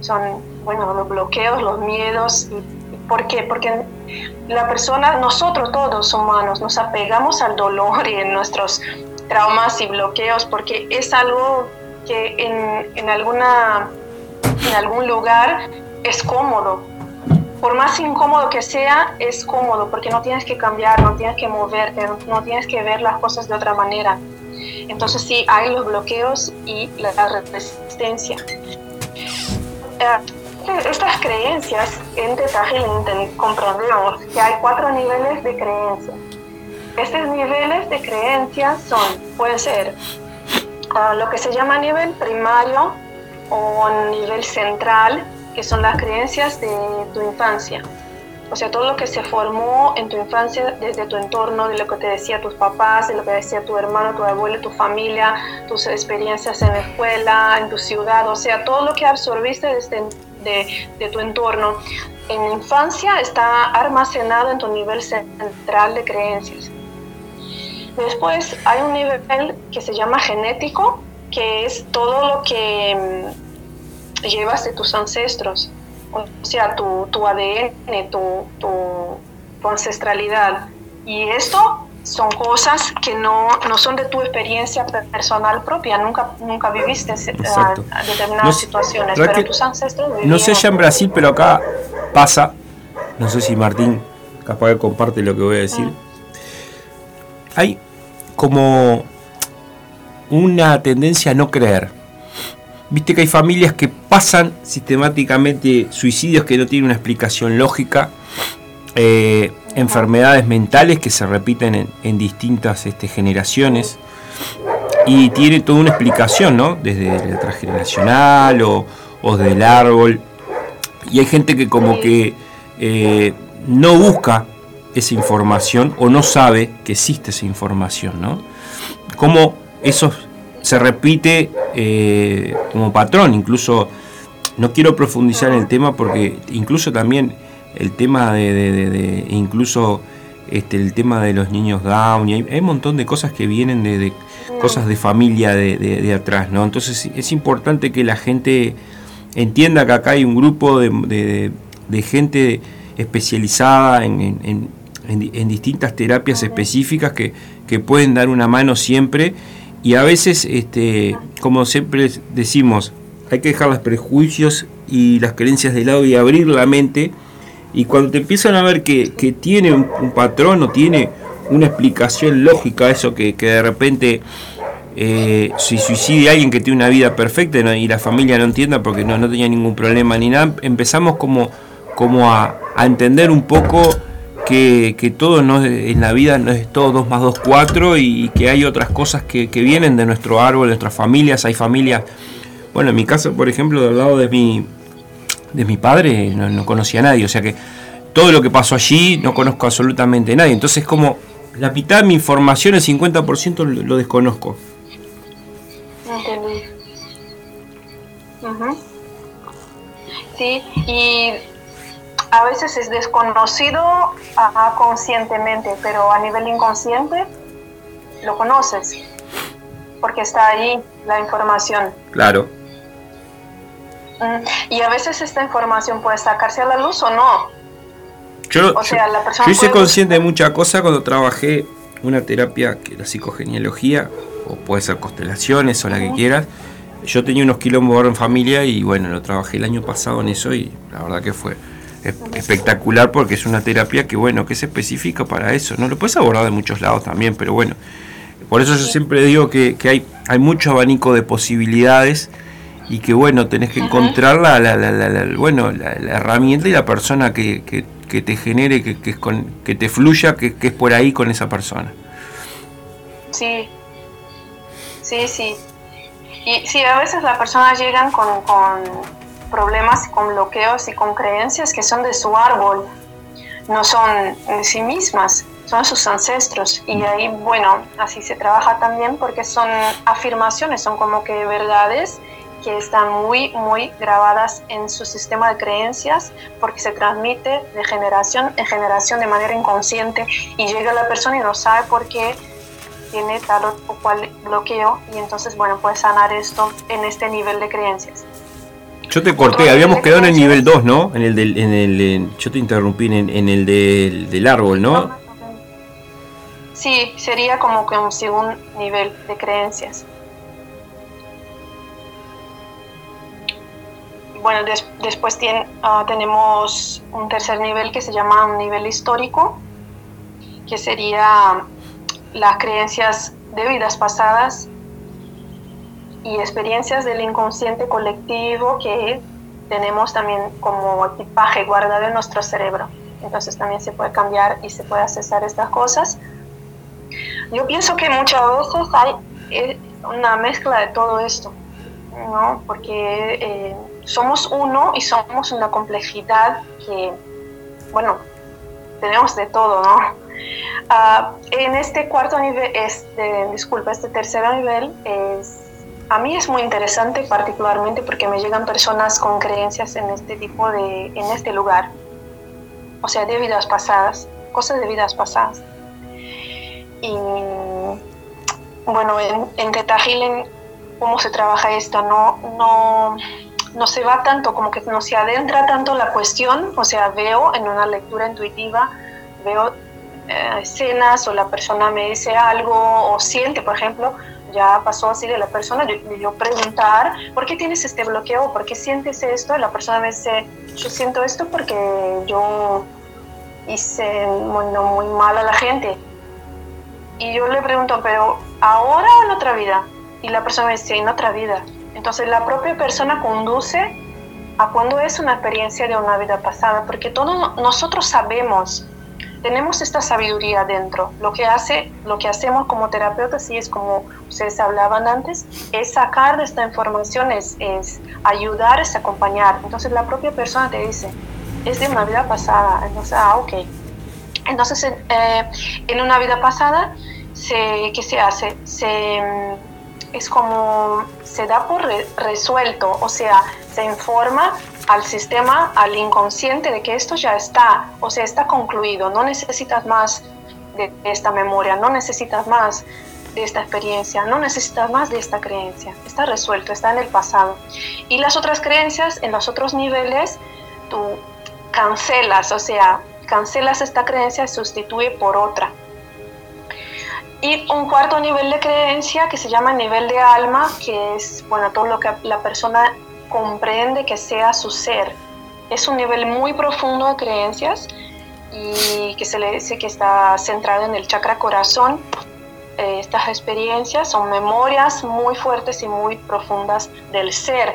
son, bueno, los bloqueos, los miedos. ¿Por qué? Porque la persona, nosotros todos humanos, nos apegamos al dolor y en nuestros traumas y bloqueos porque es algo que en, en, alguna, en algún lugar es cómodo. Por más incómodo que sea, es cómodo porque no tienes que cambiar, no tienes que moverte, no, tienes que ver las cosas de otra manera. Entonces sí, hay los bloqueos y la, resistencia. Eh, estas creencias en Teta comprendemos que hay cuatro niveles de creencias. Estos niveles de creencias son, pueden ser lo que se llama nivel primario o nivel central, que son las creencias de tu infancia. O sea, todo lo que se formó en tu infancia desde tu entorno, de lo que te decía tus papás, de lo que decía tu hermano, tu abuelo, tu familia, tus experiencias en la escuela, en tu ciudad, o sea, todo lo que absorbiste desde, de, de tu entorno. En la infancia está almacenado en tu nivel central de creencias. Después hay un nivel que se llama genético, que es todo lo que mm, llevas de tus ancestros, o sea, tu, tu ADN, tu, tu, ancestralidad. Y esto son cosas que no, no, son de tu experiencia personal propia, nunca, nunca viviste a, determinadas situaciones, pero tus ancestros No sé ya en Brasil, pero acá pasa, no sé si Martín capaz que comparte lo que voy a decir. Mm hay como una tendencia a no creer. Viste que hay familias que pasan sistemáticamente suicidios que no tienen una explicación lógica, eh, enfermedades mentales que se repiten en, distintas este, generaciones y tiene toda una explicación, ¿no? Desde la transgeneracional o, o del árbol. Y hay gente que como que eh, no busca esa información o no sabe que existe esa información, ¿no? Cómo eso se repite eh, como patrón, incluso no quiero profundizar en el tema porque incluso también el tema de, incluso este, el tema de los niños down y hay, un montón de cosas que vienen de, cosas de familia de, atrás, ¿no? Entonces es importante que la gente entienda que acá hay un grupo de, gente especializada en, en, distintas terapias específicas que, pueden dar una mano siempre. Y a veces, este, como siempre decimos, hay que dejar los prejuicios y las creencias de lado y abrir la mente. Y cuando te empiezan a ver que, tiene un, patrón o tiene una explicación lógica a eso que, de repente eh, si suicide alguien que tiene una vida perfecta y la familia no entienda porque no, no tenía ningún problema ni nada, empezamos como, como a, a entender un poco que, todo no, en la vida no es todo 2 más 2, 4 y que hay otras cosas que, vienen de nuestro árbol, de nuestras familias. Hay familias, bueno, en mi caso, por ejemplo, del lado de mi, de mi padre no, conocía a nadie, o sea que todo lo que pasó allí no conozco absolutamente a nadie. Entonces, como la mitad de mi información, el 50% lo, desconozco. Sí, y a veces es desconocido conscientemente, pero a nivel inconsciente lo conoces, porque está ahí la información. Claro. Mm, y a veces esta información puede sacarse a la luz o no. Yo, hice consciente de mucha cosa cuando trabajé una terapia que la psicogenealogía, o puede ser constelaciones o la que quieras. Yo tenía unos quilombos en familia y bueno, lo trabajé el año pasado en eso y la verdad que fue espectacular porque es una terapia que bueno, que es específica para eso. No lo puedes abordar de muchos lados también, pero bueno. Por eso yo siempre digo que, hay, hay mucho abanico de posibilidades y que bueno, tenés que encontrar la, la, bueno, la, herramienta y la persona que, que, te genere, que, que, con, que te fluya, que, es por ahí con esa persona. Sí, sí, sí. Y sí, a veces las personas llegan con, con problemas, con bloqueos y con creencias que son de su árbol, no son en sí mismas, son sus ancestros. Y ahí, bueno, así se trabaja también porque son afirmaciones, son como que verdades que están muy, muy grabadas en su sistema de creencias porque se transmite de generación en generación de manera inconsciente y llega la persona y no sabe por qué tiene tal o cual bloqueo y entonces, bueno, puede sanar esto en este nivel de creencias. Yo te corté, habíamos quedado en el nivel 2, ¿no? En el del, en el, yo te interrumpí en, el del, del, árbol, ¿no? Sí, sería como que un segundo nivel de creencias. bueno, después ah, tenemos un tercer nivel que se llama un nivel histórico, que sería las creencias de vidas pasadas y experiencias del inconsciente colectivo que tenemos también como equipaje guardado en nuestro cerebro. Entonces también se puede cambiar y se puede accesar estas cosas. Yo pienso que muchas veces hay eh, una mezcla de todo esto, ¿no? Porque eh, somos uno y somos una complejidad que, bueno, tenemos de todo, ¿no? Ah, en este cuarto nivel, este, disculpa, este tercer nivel, es, a mí es muy interesante particularmente porque me llegan personas con creencias en este tipo de, en este lugar, o sea, de vidas pasadas, cosas de vidas pasadas. Y bueno, en, en ¿cómo se trabaja esto? No, no, no se va tanto, como que no se adentra tanto la cuestión, o sea, veo en una lectura intuitiva, veo eh, escenas o la persona me dice algo o siente, por ejemplo, ya pasó así de la persona, yo, yo preguntar, ¿por qué tienes este bloqueo? ¿Por qué sientes esto? La persona me dice, yo siento esto porque yo hice bueno, muy mal a la gente. Y yo le pregunto, ¿pero ahora o en otra vida? Y la persona me dice, en otra vida. Entonces la propia persona conduce a cuando es una experiencia de una vida pasada, porque todos nosotros sabemos, tenemos esta sabiduría dentro. Lo que hace, lo que hacemos como terapeutas, y es como ustedes hablaban antes, es sacar de esta información, es, ayudar, es acompañar. Entonces la propia persona te dice, es de una vida pasada. Entonces, ah, ok. Entonces, eh, en una vida pasada, se, ¿qué se hace? Se es como se da por resuelto, o sea, se informa al sistema, al inconsciente de que esto ya está, o sea, está concluido, no necesitas más de esta memoria, no necesitas más de esta experiencia, no necesitas más de esta creencia, está resuelto, está en el pasado. Y las otras creencias, en los otros niveles, tú cancelas, o sea, cancelas esta creencia y sustituye por otra. Y un cuarto nivel de creencia que se llama nivel de alma, que es bueno, todo lo que la persona comprende que sea su ser. Es un nivel muy profundo de creencias y que se le dice que está centrado en el chakra corazón. Eh, estas experiencias son memorias muy fuertes y muy profundas del ser,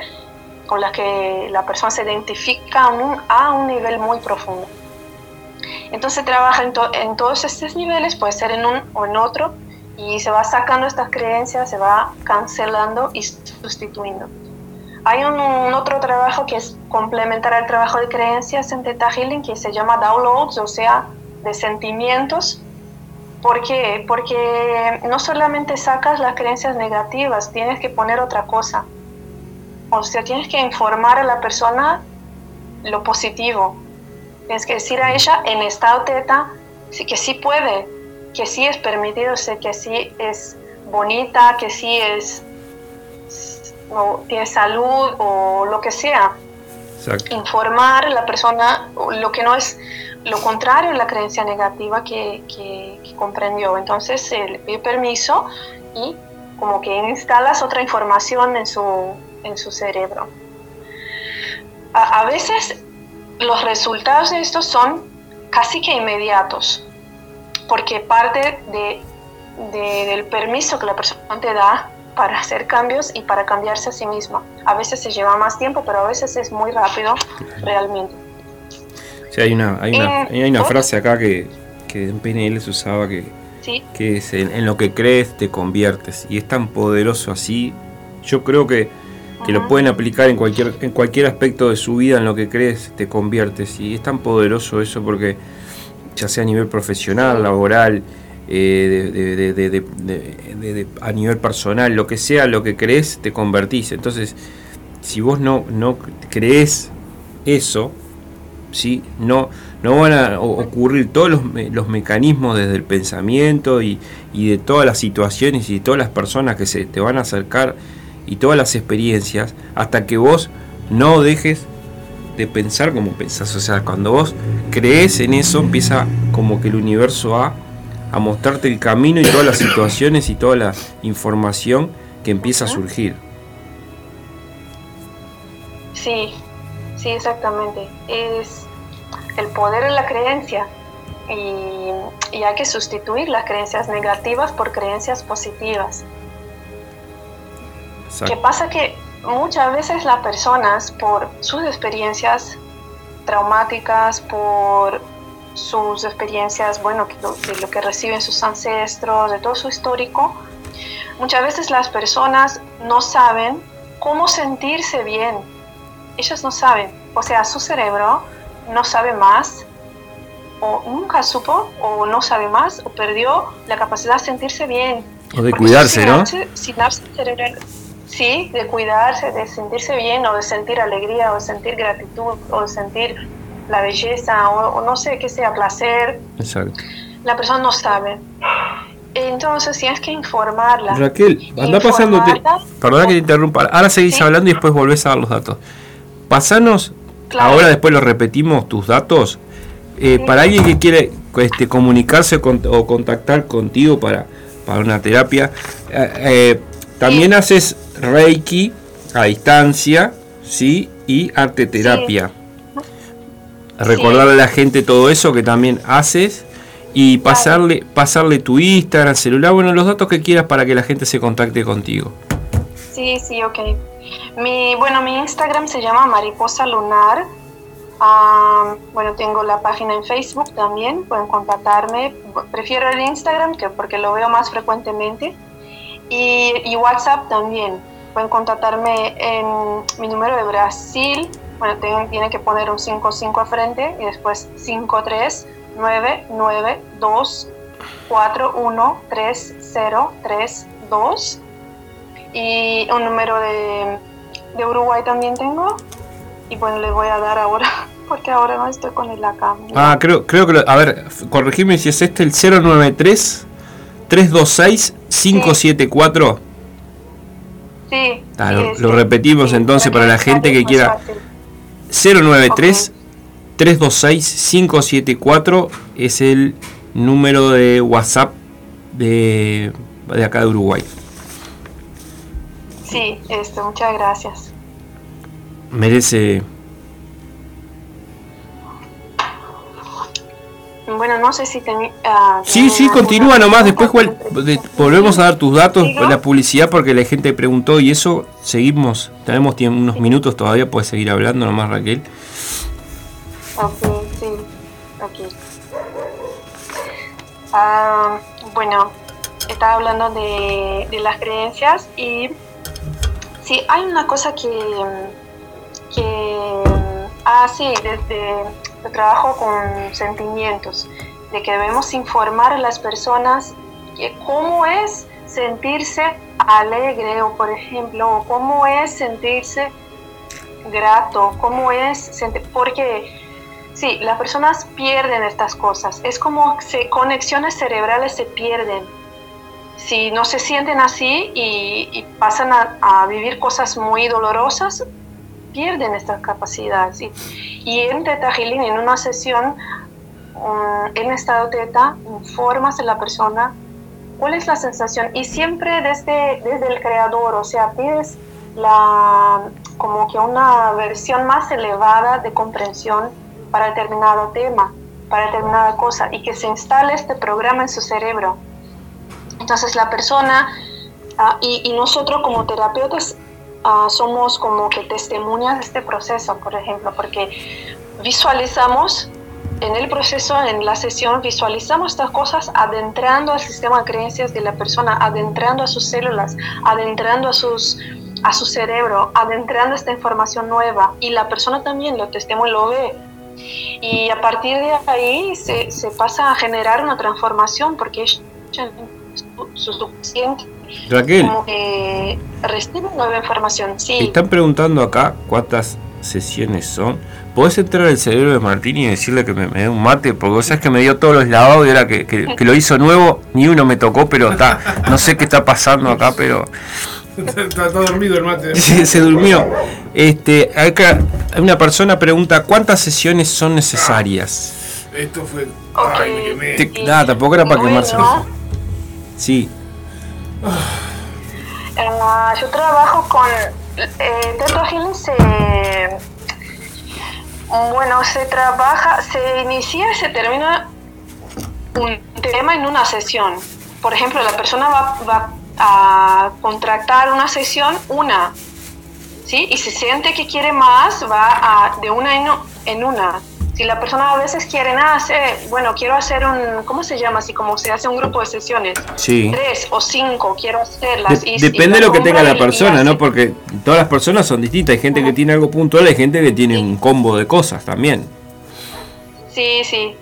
con las que la persona se identifica a un, a un nivel muy profundo. Entonces trabaja en, todos estos niveles, puede ser en un o en otro, y se va sacando estas creencias, se va cancelando y sustituyendo. Hay un, otro trabajo que es complementar al trabajo de creencias en Theta que se llama downloads, o sea, de sentimientos. ¿Por qué? Porque no solamente sacas las creencias negativas, tienes que poner otra cosa. o sea, tienes que informar a la persona lo positivo. Tienes que decir a ella en estado teta que sí puede, que sí es permitido, que sí es bonita, que sí es tiene salud o lo que sea. Informar a la persona lo que no es lo contrario la creencia negativa que, que, comprendió. Entonces le pide permiso y como que instalas otra información en su, en su cerebro. A, veces los resultados de esto son casi que inmediatos, porque parte de, del permiso que la persona te da para hacer cambios y para cambiarse a sí misma. A veces se lleva más tiempo, pero a veces es muy rápido realmente. Sí, hay una, hay una, hay una frase acá que, que en PNL se usaba que, que es en, lo que crees te conviertes. Y es tan poderoso así. Yo creo que, que lo pueden aplicar en cualquier, en cualquier aspecto de su vida, en lo que crees te conviertes. Y es tan poderoso eso porque ya sea a nivel profesional, laboral, a nivel personal, lo que sea, lo que crees, te convertís. Entonces, si vos no, no crees eso, ¿sí? no, no van a ocurrir todos los, los mecanismos desde el pensamiento y, y, de todas las situaciones y de todas las personas que se te van a acercar y todas las experiencias hasta que vos no dejes de pensar como pensás. O sea, cuando vos crees en eso, empieza como que el universo a, a mostrarte el camino y todas las situaciones y toda la información que empieza a surgir. Sí, sí, exactamente. Es el poder de la creencia y, hay que sustituir las creencias negativas por creencias positivas. ¿Qué pasa? Que muchas veces las personas, por sus experiencias traumáticas, por sus experiencias, bueno, de lo que reciben sus ancestros, de todo su histórico, muchas veces las personas no saben cómo sentirse bien. Ellas no saben, o sea, su cerebro no sabe más, o nunca supo, o no sabe más, o perdió la capacidad de sentirse bien. O de cuidarse, ¿no? Sí, de cuidarse, de sentirse bien, o de sentir alegría, o de sentir gratitud, o de sentir la belleza, o, no sé qué sea, placer. Exacto. La persona no sabe. Entonces tienes que informarla. Raquel, anda pasándote. Perdona que te interrumpa. Ahora seguís hablando y después volvés a dar los datos. Pasanos Ahora después lo repetimos, tus datos. Eh, para alguien que quiere este, comunicarse o contactar contigo para, para una terapia, eh, eh, también haces Reiki a distancia, ¿sí? Y arte terapia. Recordarle a la gente todo eso que también haces y pasarle, pasarle tu Instagram, celular, bueno, los datos que quieras para que la gente se contacte contigo. Sí, sí, ok. Mi, bueno, mi Instagram se llama Mariposa Lunar. Ah, bueno, tengo la página en Facebook también, pueden contactarme. Prefiero el Instagram que porque lo veo más frecuentemente. Y, WhatsApp también. Pueden contactarme en mi número de Brasil. Bueno, tienen, que poner un 55 a frente y después 53992413032 y un número de, de Uruguay también tengo. Y bueno, le voy a dar ahora, porque ahora no estoy con el acá. Ah, creo, creo que, a ver, corregime si es este, el 093 326 574. Sí. Lo, repetimos entonces para la gente que quiera. 093 326 574 es el número de WhatsApp de, de acá de Uruguay. Sí, esto, muchas gracias. Merece... Bueno, no sé si. Uh, sí, sí, continúa nomás, después volvemos a dar tus datos, la publicidad, porque la gente preguntó y eso, seguimos, tenemos unos minutos todavía, puedes seguir hablando nomás Raquel. Ok, sí, ok. Ah, bueno, estaba hablando de, de las creencias y Sí, hay una cosa que, que ah, sí, desde trabajo con sentimientos, de que debemos informar a las personas que cómo es sentirse alegre o por ejemplo, cómo es sentirse grato, cómo es sentir, porque sí, las personas pierden estas cosas, es como se, conexiones cerebrales se pierden. Si no se sienten así y, pasan a, vivir cosas muy dolorosas, pierden estas capacidades. Y, y en Teta Healing, en una sesión, um, en estado Teta, informas a la persona cuál es la sensación y siempre desde, desde el creador, o sea, pides la, como que una versión más elevada de comprensión para determinado tema, para determinada cosa y que se instale este programa en su cerebro. Entonces la persona ah, y, nosotros como terapeutas ah, somos como que testimonias de este proceso, por ejemplo, porque visualizamos en el proceso, en la sesión, visualizamos estas cosas adentrando al sistema de creencias de la persona, adentrando a sus células, adentrando a, sus, a su cerebro, adentrando esta información nueva. Y la persona también lo testimonio, lo ve. Y a partir de ahí se, pasa a generar una transformación porque su subconsciente Raquel, como que recibe nueva información. Sí. Están preguntando acá cuántas sesiones son. ¿Podés entrar al cerebro de Martín y decirle que me, dé un mate? Porque vos sabés que me dio todos los lavados y era que, que, lo hizo nuevo, ni uno me tocó, pero está, no sé qué está pasando acá, pero... Está, dormido el mate. se durmió. Este, acá una persona pregunta, ¿cuántas sesiones son necesarias? Esto fue... Ay, me Nada, tampoco era para quemarse. Sí. Uh, yo trabajo con eh, Teto se bueno se trabaja se inicia y se termina un tema en una sesión por ejemplo la persona va, va a contratar una sesión una ¿sí? y si siente que quiere más va a, de una en una si la persona a veces quiere, nada, bueno, quiero hacer un, ¿cómo se llama? Así como se hace un grupo de sesiones. Sí. Tres o cinco, quiero hacerlas. depende de lo que tenga la persona, ¿no? Porque todas las personas son distintas. Hay gente que tiene algo puntual, hay gente que tiene un combo de cosas también. Sí, sí.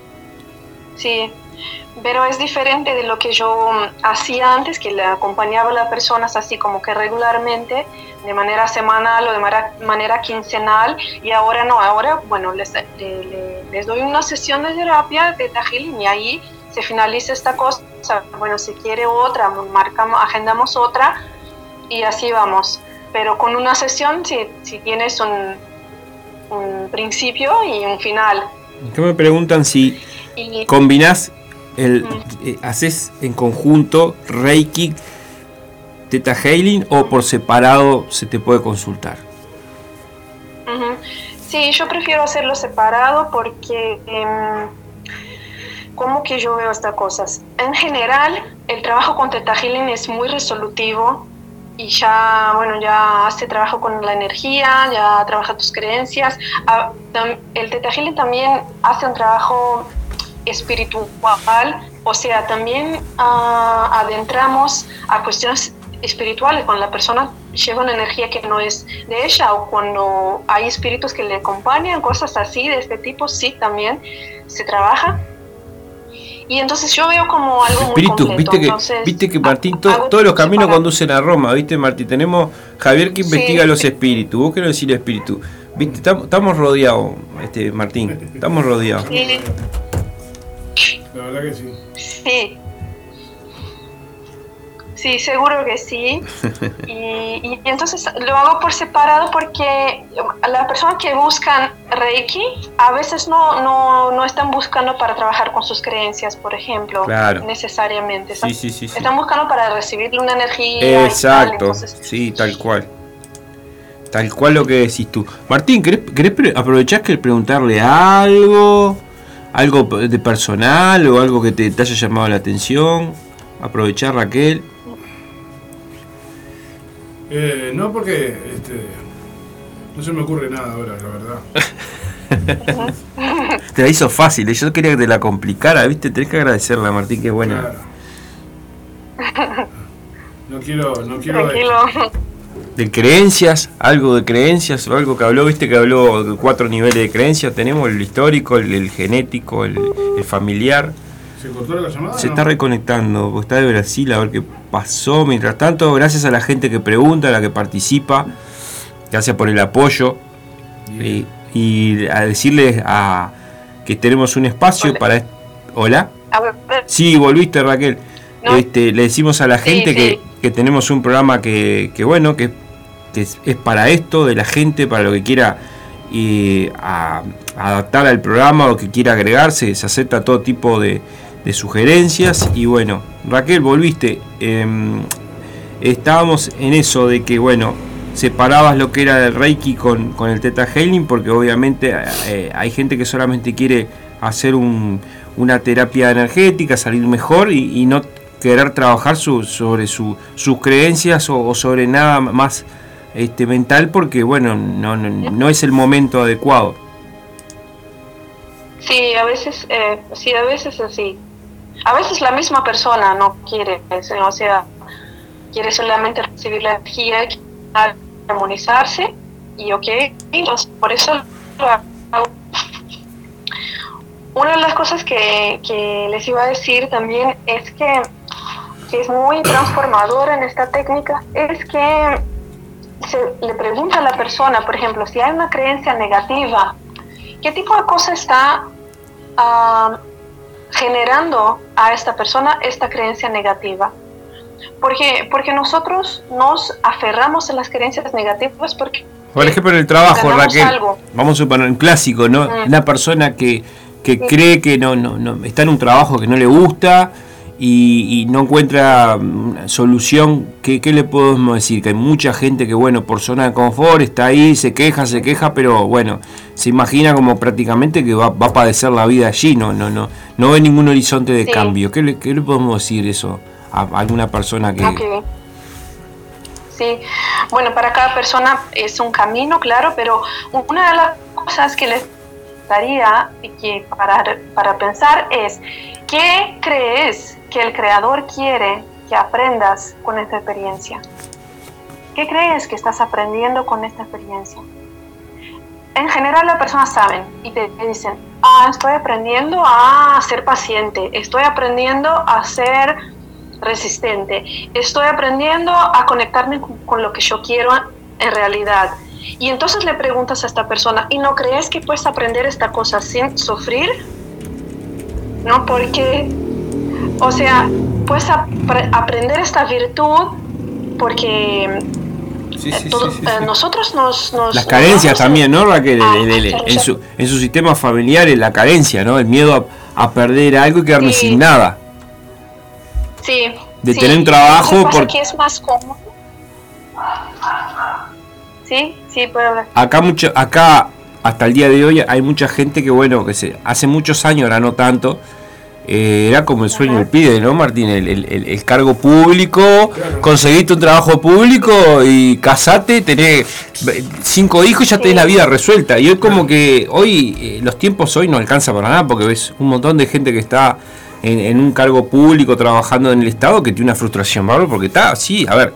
Sí pero es diferente de lo que yo mm, hacía antes, que le acompañaba a las personas así como que regularmente, de manera semanal o de manera, quincenal, y ahora no, ahora, bueno, les, les, doy una sesión de terapia de Healing y ahí se finaliza esta cosa, bueno, si quiere otra, marcamos, agendamos otra y así vamos, pero con una sesión si, si tienes un, un principio y un final. ¿Qué me preguntan si combinas el, eh, ¿Haces en conjunto Reiki, Teta Healing o por separado se te puede consultar? Sí, yo prefiero hacerlo separado porque em, como que yo veo estas cosas. En general, el trabajo con Teta Healing es muy resolutivo y ya, bueno, ya hace trabajo con la energía, ya trabaja tus creencias. Ah, el Teta Healing también hace un trabajo espiritual, o sea, también ah, adentramos a cuestiones espirituales cuando la persona lleva una energía que no es de ella o cuando hay espíritus que le acompañan, cosas así de este tipo, sí, también se trabaja. Y entonces yo veo como algo Espíritu, muy viste que, viste que Martín, todos los caminos conducen a Roma, viste Martín, tenemos Javier que investiga los espíritus, vos querés decir espíritu, viste, estamos rodeados, este Martín, estamos rodeados. Sí. La verdad que sí. Sí. Sí, seguro que sí. Y, entonces lo hago por separado porque las personas que buscan Reiki a veces no, no, no están buscando para trabajar con sus creencias, por ejemplo, necesariamente. Sí, sí, sí, están buscando para recibir una energía. Exacto, sí, tal cual. Tal cual lo que decís tú. Martín, ¿querés, querés aprovechar que preguntarle algo? Algo de personal o algo que te, haya llamado la atención. Aprovechar Raquel. Eh, no, porque este, no se me ocurre nada ahora, la verdad. te la hizo fácil, yo quería que te la complicara, ¿viste? Tenés que agradecerle a Martín, que buena. No quiero, no quiero de creencias, algo de creencias, o algo que habló, viste que habló de cuatro niveles de creencias, tenemos el histórico, el, genético, el, familiar, ¿Se cortó la llamada? Se no? está reconectando, está de Brasil, a ver qué pasó. Mientras tanto, gracias a la gente que pregunta, a la que participa, gracias por el apoyo. Y, y a decirles a, que tenemos un espacio Hola. para... ¿Hola? Sí, volviste Raquel. No. Este, le decimos a la Sí, gente que, sí. que tenemos un programa que, que bueno, que, es, para esto, de la gente, para lo que quiera a- adaptar al programa o que quiera agregarse, se acepta todo tipo de, sugerencias. Y bueno, Raquel, volviste. Em, estábamos en eso de que, bueno, separabas lo que era el Reiki con, con el Teta Healing, porque obviamente eh, hay gente que solamente quiere hacer un- una terapia energética, salir mejor y, y no querer trabajar sobre su- sus creencias o sobre nada más este, mental, porque, bueno, no, no, no es el momento adecuado. Sí, a veces, eh, sí, a veces así. A veces la misma persona no quiere, o sea, quiere solamente recibir la energía, armonizarse y ok, entonces por eso lo hago. Una de las cosas que, que les iba a decir también es que, que es muy transformadora en esta técnica, es que se le pregunta a la persona, por ejemplo, si hay una creencia negativa, ¿qué tipo de cosa está ah, generando a esta persona esta creencia negativa? Porque, porque nosotros nos aferramos a las creencias negativas porque Por ejemplo, en el trabajo, Raquel, algo. vamos a suponer un clásico, ¿no? Mm. Una persona que, que Sí. cree que no, no, no está en un trabajo que no le gusta y, y no encuentra mm, solución. ¿Qué, ¿Qué le podemos decir? Que hay mucha gente que, bueno, por zona de confort está ahí, se queja, se queja, pero bueno, se imagina como prácticamente que va, va a padecer la vida allí, no, no, no, no ve ningún horizonte de Sí. cambio. ¿Qué le, ¿Qué le podemos decir eso a alguna persona que... Ok. Sí, bueno, para cada persona es un camino, claro, pero una de las cosas que les que para, para pensar es, ¿qué crees que el creador quiere que aprendas con esta experiencia? ¿Qué crees que estás aprendiendo con esta experiencia? En general las personas saben y te dicen, ah, estoy aprendiendo a ser paciente, estoy aprendiendo a ser resistente. Estoy aprendiendo a conectarme con, con lo que yo quiero en realidad. Y entonces le preguntas a esta persona, ¿y no crees que puedes aprender esta cosa sin sufrir? No, porque, o sea, puedes apre- aprender esta virtud porque Sí, eh, todo- nosotros nos, nos... Las carencias también, ¿no, Raquel? Ah, El- el- el- en, su, en su sistema familiar, la carencia, ¿no? El miedo a, a perder algo y quedarme sin nada. Sí. de tener un trabajo Lo que pasa por- que es más cómodo. Sí, sí, puedo hablar. Acá, mucho, acá, hasta el día de hoy, hay mucha gente que, bueno, que se, hace muchos años, ahora no tanto, eh, era como el sueño del pibe, ¿no, Martín? El, el- el- el cargo público, Claro. conseguiste un trabajo público y casate, tenés cinco hijos, ya tenés Sí. la vida resuelta. Y hoy como que, hoy, eh, los tiempos hoy no alcanza para nada, porque ves un montón de gente que está en, en un cargo público trabajando en el Estado que tiene una frustración, bárbaro, porque está, sí, a ver,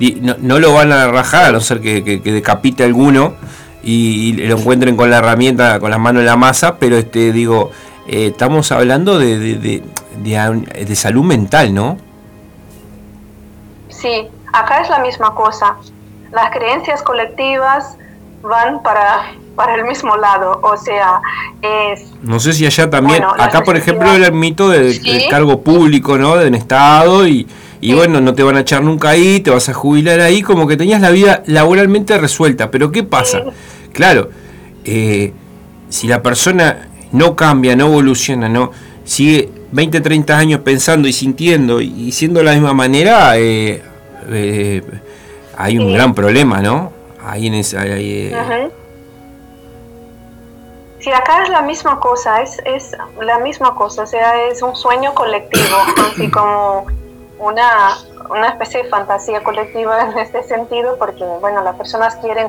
y no, no lo van a rajar a no ser que, que- que decapite alguno y, y lo encuentren con la herramienta, con las manos en la masa, pero este digo, eh, estamos hablando de, de, de- salud mental, ¿no? Sí, acá es la misma cosa. Las creencias colectivas van para, para el mismo lado, o sea, es... No sé si allá también, Bueno, acá por ejemplo el mito del, Sí. del cargo público, ¿no? Del Estado y, y Sí. bueno, no te van a echar nunca ahí, te vas a jubilar ahí, como que tenías la vida laboralmente resuelta. Pero ¿qué pasa? Sí. Claro, eh, si la persona no cambia, no evoluciona, no sigue 20, 30 años pensando y sintiendo y siendo de la misma manera, eh, eh, hay un Sí. gran problema, ¿no? Ahí en esa... ahí, eh. Sí, acá es la misma cosa, es, es la misma cosa, o sea, es un sueño colectivo, así como una, una especie de fantasía colectiva en este sentido, porque, bueno, las personas quieren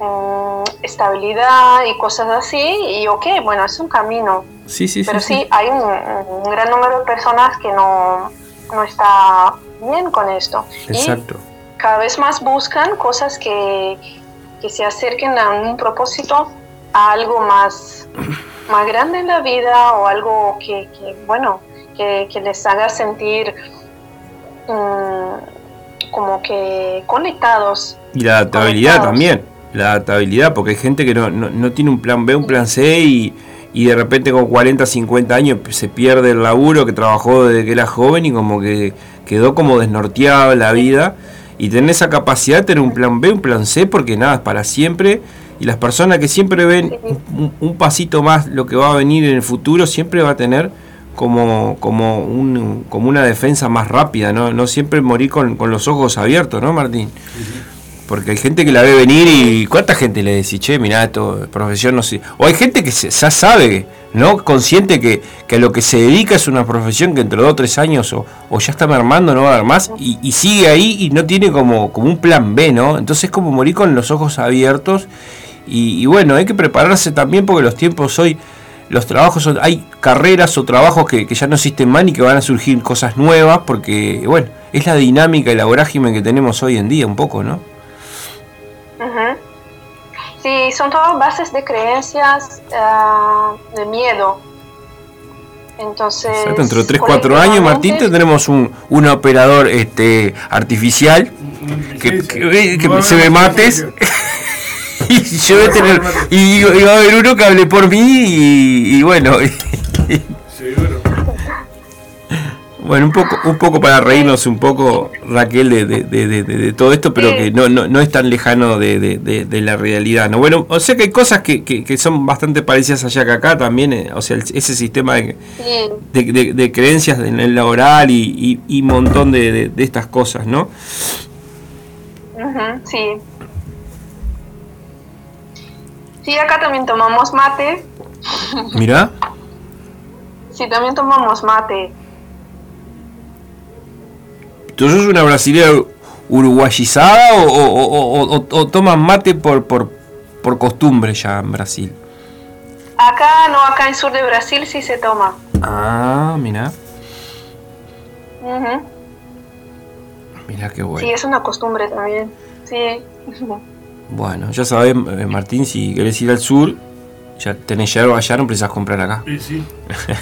mm, estabilidad y cosas así, y ok, bueno, es un camino, sí, sí, sí, pero sí. sí, hay un, un gran número de personas que no, no está bien con esto. Y Exacto. cada vez más buscan cosas que, que se acerquen a un propósito, a algo más, más grande en la vida o algo que, que, bueno, que, que les haga sentir mm, como que conectados. Y la adaptabilidad también, la adaptabilidad, porque hay gente que no, no, no tiene un plan B, un plan C y, y de repente con 40, 50 años se pierde el laburo que trabajó desde que era joven y como que quedó como desnorteado la vida y tener esa capacidad de tener un plan B, un plan C, porque nada, es para siempre. Y las personas que siempre ven un, un pasito más lo que va a venir en el futuro, siempre va a tener como, como, un, como una defensa más rápida, ¿no? No siempre morir con, con los ojos abiertos, ¿no, Martín? Porque hay gente que la ve venir y ¿cuánta gente le decís, che, mirá, esto profesión no sé? O hay gente que ya sabe, ¿no? Consciente que, que a lo que se dedica es una profesión que entre dos o tres años o, o ya está mermando, no va a haber más, y, y sigue ahí y no tiene como, como un plan B, ¿no? Entonces es como morir con los ojos abiertos. Y, y bueno, hay que prepararse también porque los tiempos hoy, los trabajos, son, hay carreras o trabajos que, ya no existen más ni que van a surgir cosas nuevas porque, bueno, es la dinámica y la vorágine que tenemos hoy en día un poco, ¿no? Ujú. Sí, son todas bases de creencias ah, de miedo. Entonces, Exacto, dentro de 3, 4 años, Martín, tendremos un, un operador este artificial que, que- que se me mates. y yo voy a tener. Y, y va a haber uno que hable por mí y, y bueno. Bueno, un poco, un poco para reírnos un poco, Raquel, de, de- de- de- de- de todo esto, pero Sí. que no, no, no es tan lejano de, la realidad. ¿no? Bueno, o sea que hay cosas que, que- que son bastante parecidas allá que acá también, eh, o sea, el- ese sistema de, Sí, creencias en el laboral y, y, y montón de, estas cosas, ¿no? sí. Sí, acá también tomamos mate. Mirá, Sí, también tomamos mate. ¿Tú sos una brasileña uruguayizada o, o, o- o- o- o toman mate por, por, por costumbre ya en Brasil? Acá, no, acá en sur de Brasil sí se toma. Ah, mirá, Ujú. mirá qué bueno. Sí, es una costumbre también. Sí. Bueno, ya sabés, eh, Martín, si querés ir al sur, ya tenés yerba allá, no precisás comprar acá. Sí, sí.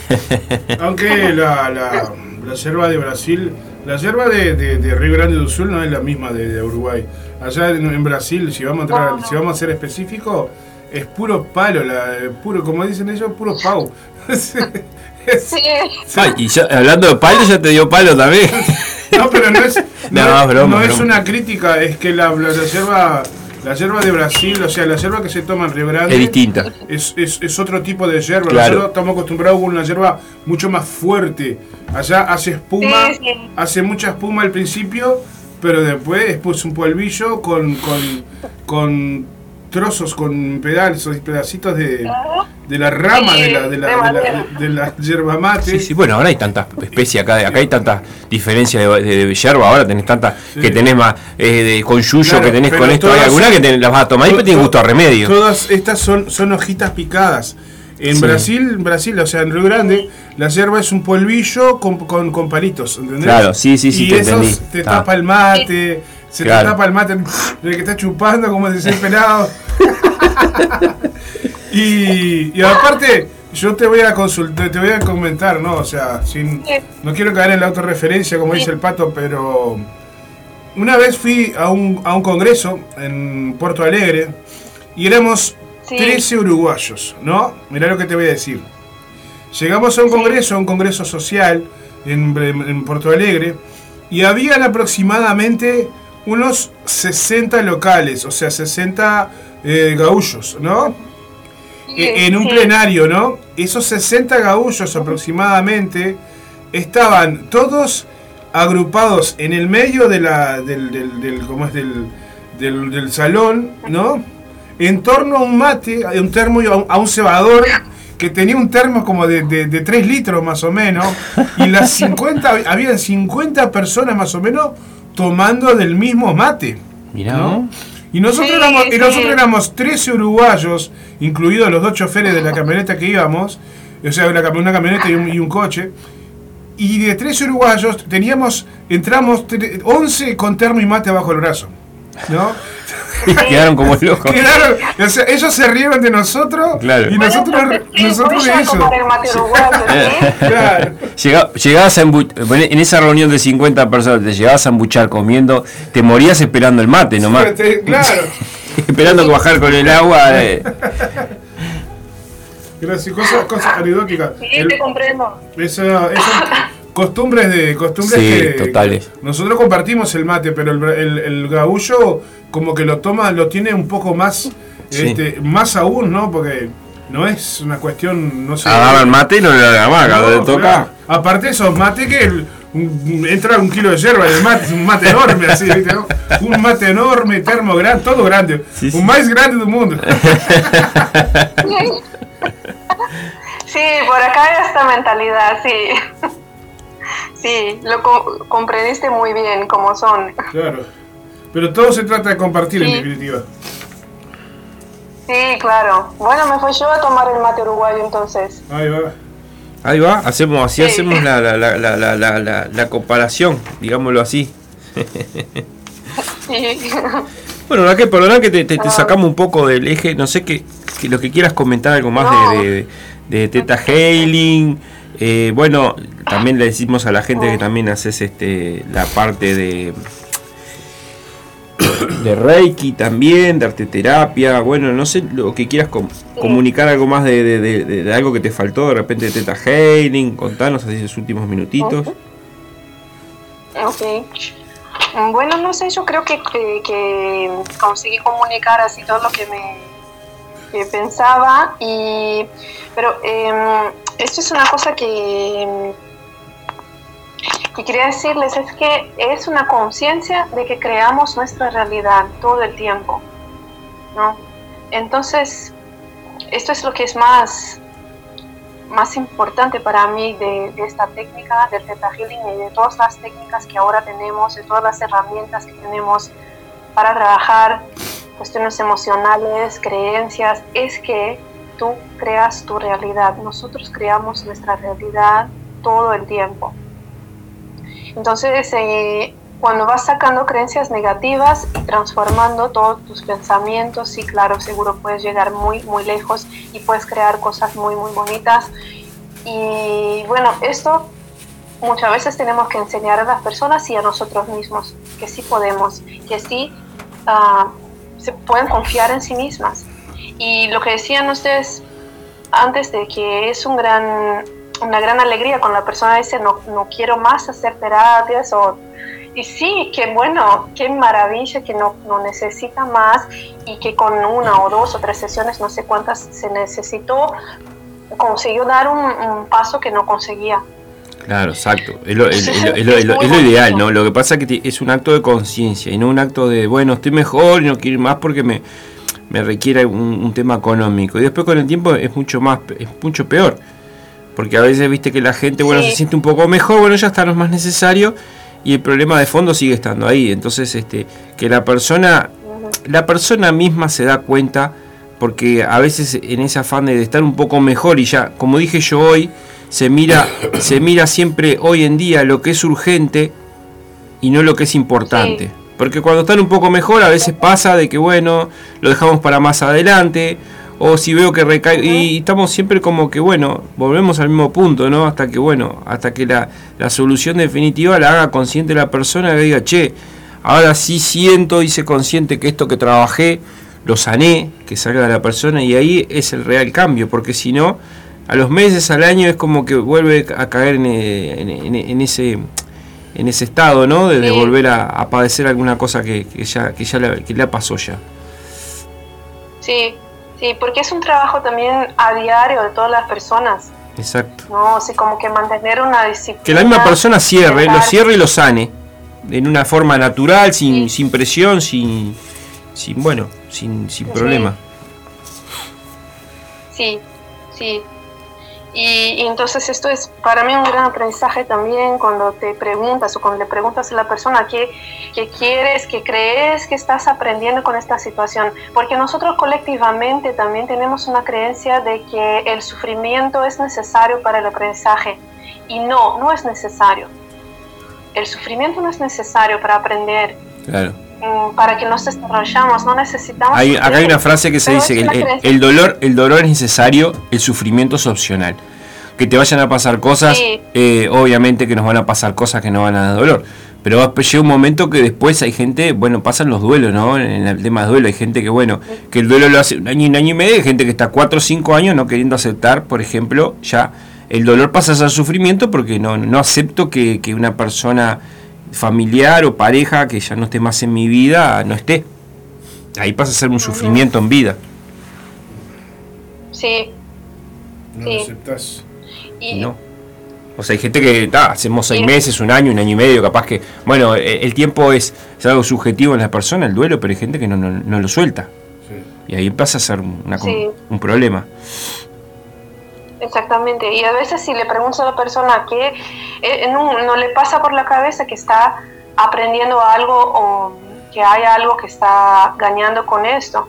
Aunque la, la, la yerba de Brasil, la yerba de, de- de Río Grande do Sul no es la misma de, de Uruguay. Allá en, en Brasil, si vamos, a entrar- si vamos a ser específicos, es puro palo, la, puro, como dicen ellos, puro pau. Sí. Ay, y ya, hablando de palo, ya te dio palo también. no, pero no es, no, No, es- broma, no es broma. una crítica, es que la, la, la yerba, la yerba de Brasil, o sea, la yerba que se toma en Grande Es distinta. es, es, es otro tipo de yerba. Claro. Nosotros estamos acostumbrados con una yerba mucho más fuerte. Allá hace espuma, Sí, sí. hace mucha espuma al principio, pero después es pues un polvillo con, con, con trozos, con pedazos, pedacitos de, de la rama Sí, de la, de la, de de la, madera. de la yerba mate. Sí, sí, bueno, ahora hay tantas especies acá, acá hay tantas diferencias de, de, de yerba, ahora tenés tantas Sí. que tenés más eh, de, con yuyo Claro, que tenés con esto, hay todas algunas que te- las vas a tomar y To- tiene to- gusto a remedio. Todas estas son, son hojitas picadas. En Sí. Brasil, en Brasil, o sea, en Río Grande, la yerba es un polvillo con, con, con palitos, ¿entendés? Claro, sí, sí, sí, y te esos entendí. te Ah. tapa el mate, se Claro. te tapa el mate el que está chupando como de ser pelado. y, y aparte, yo te voy a consultar, te voy a comentar, ¿no? O sea, sin, no quiero caer en la autorreferencia, como dice el pato, pero una vez fui a un, a un congreso en Puerto Alegre y éramos Sí. 13 uruguayos, ¿no? Mirá lo que te voy a decir. Llegamos a un congreso, a un congreso social en, en Puerto Alegre, y habían aproximadamente unos 60 locales, o sea, 60 eh, gaullos, ¿no? E- en un Sí. plenario, ¿no? Esos 60 gaullos aproximadamente estaban todos agrupados en el medio de la, del, del, del- ¿cómo es? Del, del, del salón, ¿no? En torno a un mate, a un termo, y a un, a un cebador que tenía un termo como de, de, de 3 litros más o menos, y las 50, habían 50 personas más o menos tomando del mismo mate. Mirá, ¿no? Y nosotros, Sí, éramos, y sí. nosotros éramos 13 uruguayos, incluidos los dos choferes de la camioneta que íbamos, o sea, una, cam- una camioneta y un, y un coche. Y de 13 uruguayos teníamos, entramos tre- 11 con termo y mate bajo el brazo. ¿No? Quedaron como locos. Quedaron, o sea, ellos se rieron de nosotros Claro. y nosotros, Bueno, entonces, sí, nosotros de ellos. el ¿sí? Claro. Llegabas a en esa reunión de 50 personas, te llegabas a embuchar comiendo, te morías esperando el mate nomás. Este, Claro. esperando que bajar con el agua. eh. Gracias, cosas, cosas anecdóticas. Sí, te comprendo. Esa, esas costumbres de costumbres Sí, que totales. nosotros compartimos el mate, pero el, el, el gaullo como que lo toma, lo tiene un poco más, Sí. este, más aún, ¿no? Porque no es una cuestión, no sé. Agarra el mate y no le da la maca, No, le toca. claro. Aparte esos mate que el- un- entra un kilo de yerba en el mate, un mate enorme así, ¿viste, no? Un mate enorme, termo grande, todo grande. Sí, sí. Un más grande del mundo. Sí, por acá hay esta mentalidad, sí. Sí, lo co- comprendiste muy bien cómo son. claro. Pero todo se trata de compartir en definitiva. Sí, claro. Bueno, me fui yo a tomar el mate uruguayo entonces. Ahí va. Ahí va, hacemos, así Sí. hacemos la, la, la, la, la, la, la- la comparación, digámoslo así. Sí. Bueno, Raquel, perdona que te, te- te sacamos un poco del eje, no sé que, que lo que quieras comentar algo más No. de, de, de Teta Hailing. Eh, bueno, también le decimos a la gente que también haces este la parte de de Reiki también, de arte terapia, bueno, no sé lo que quieras com- comunicar algo más de, de- de- algo que te faltó de repente de Teta Hailing, contanos así esos últimos minutitos. Ok. Mm, Bueno, no sé, yo creo que, que, conseguí comunicar así todo lo que me pensaba y pero em, esto es una cosa que que quería decirles es que es una conciencia de que creamos nuestra realidad todo el tiempo, ¿no? Entonces esto es lo que es más más importante para mí de, esta técnica del Theta Healing y de todas las técnicas que ahora tenemos, de todas las herramientas que tenemos para trabajar cuestiones emocionales, creencias, es que tú creas tu realidad. Nosotros creamos nuestra realidad todo el tiempo. Entonces, eh, cuando vas sacando creencias negativas y transformando todos tus pensamientos, sí, claro, seguro puedes llegar muy, muy lejos y puedes crear cosas muy, muy bonitas. Y bueno, esto muchas veces tenemos que enseñar a las personas y a nosotros mismos que sí podemos, que sí ah, se pueden confiar en sí mismas. Y lo que decían ustedes antes de que es un gran, una gran alegría cuando la persona dice no, no quiero más hacer terapias o y sí, qué bueno, qué maravilla que no, no necesita más y que con una o dos o tres sesiones, no sé cuántas se necesitó, consiguió dar un, un paso que no conseguía. Claro, exacto. Es lo, es- es es lo- lo- lo ideal, ¿no? Lo que pasa es que es un acto de conciencia y no un acto de, bueno, estoy mejor y no quiero ir más porque me, me requiere un, un tema económico. Y después con el tiempo es mucho más, es mucho peor. Porque a veces viste que la gente, bueno, Sí. se siente un poco mejor, bueno, ya está, es más necesario y el problema de fondo sigue estando ahí. Entonces, este, que la persona, la persona misma se da cuenta porque a veces en ese afán de estar un poco mejor y ya, como dije yo hoy, se mira, se mira siempre hoy en día lo que es urgente y no lo que es importante. Sí. Porque cuando están un poco mejor a veces pasa de que bueno, lo dejamos para más adelante o si veo que recae y estamos siempre como que bueno, volvemos al mismo punto, ¿no? Hasta que bueno, hasta que la, la solución definitiva la haga consciente la persona y diga, che, ahora sí siento, hice consciente que esto que trabajé lo sané, que salga de la persona y ahí es el real cambio, porque si no, a los meses, al año es como que vuelve a caer en, en- en- en ese en ese estado, ¿no? De, volver a, a padecer alguna cosa que, que ya, que ya le, que le pasó ya. Sí, sí, porque es un trabajo también a diario de todas las personas, Exacto. ¿no? Así como que mantener una disciplina. Que la misma persona cierre, lo cierre y lo sane. En una forma natural, sin, Sí. sin presión, sin, sin bueno, sin, sin Sí. problema. Sí, sí. Y, entonces esto es para mí un gran aprendizaje también cuando te preguntas o cuando le preguntas a la persona qué, qué quieres, qué crees que estás aprendiendo con esta situación. Porque nosotros colectivamente también tenemos una creencia de que el sufrimiento es necesario para el aprendizaje. Y no, no es necesario. El sufrimiento no es necesario para aprender. Claro. Mm, para que nos desarrollamos, no necesitamos... Hay, acá hay una frase que se dice, el, el, dolor, el dolor es necesario, el sufrimiento es opcional. Que te vayan a pasar cosas, eh, obviamente que nos van a pasar cosas que no van a dar dolor. Pero llega un momento que después hay gente, bueno, pasan los duelos, ¿no? En el tema de duelo hay gente que, bueno, que el duelo lo hace un año y un año y medio, hay gente que está cuatro o cinco años no queriendo aceptar, por ejemplo, ya el dolor pasa a ser sufrimiento porque no, no acepto que, que una persona familiar o pareja que ya no esté más en mi vida no esté. Ahí pasa a ser un sufrimiento en vida. Sí. No lo aceptas. Y, no. O sea, hay gente que hacemos seis meses, un año, un año y medio, capaz que. Bueno, e, el tiempo es, algo subjetivo en la persona, el duelo, pero hay gente que no, no, lo suelta. Y ahí pasa a ser una, un problema. Exactamente, y a veces si le pregunto a la persona que eh, no, le pasa por la cabeza que está aprendiendo algo o que hay algo que está ganando con esto.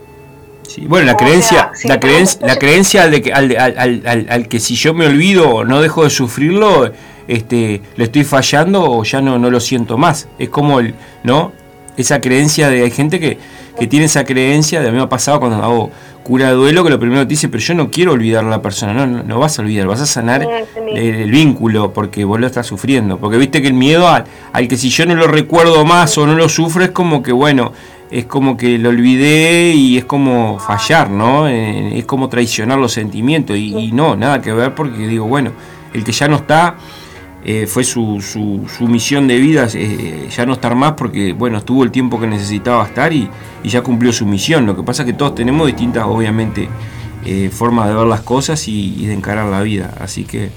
Sí, bueno, la creencia, la, creencia, la creencia de que, al, al, al, que si yo me olvido o no dejo de sufrirlo, este, le estoy fallando o ya no, no lo siento más. Es como el, ¿no? Esa creencia de hay gente que, que tiene esa creencia, de a mí me ha pasado cuando hago cura de duelo, que lo primero te dice, pero yo no quiero olvidar a la persona, no, no, vas a olvidar, vas a sanar el, vínculo, porque vos lo estás sufriendo, porque viste que el miedo al, al, que si yo no lo recuerdo más o no lo sufro, es como que, bueno, es como que lo olvidé y es como fallar, ¿no? Eh, es como traicionar los sentimientos, y, y no, nada que ver, porque digo, bueno, el que ya no está eh, fue su, su, misión de vida eh, ya no estar más porque bueno estuvo el tiempo que necesitaba estar y, ya cumplió su misión. Lo que pasa es que todos tenemos distintas obviamente eh, formas de ver las cosas y, de encarar la vida. Así que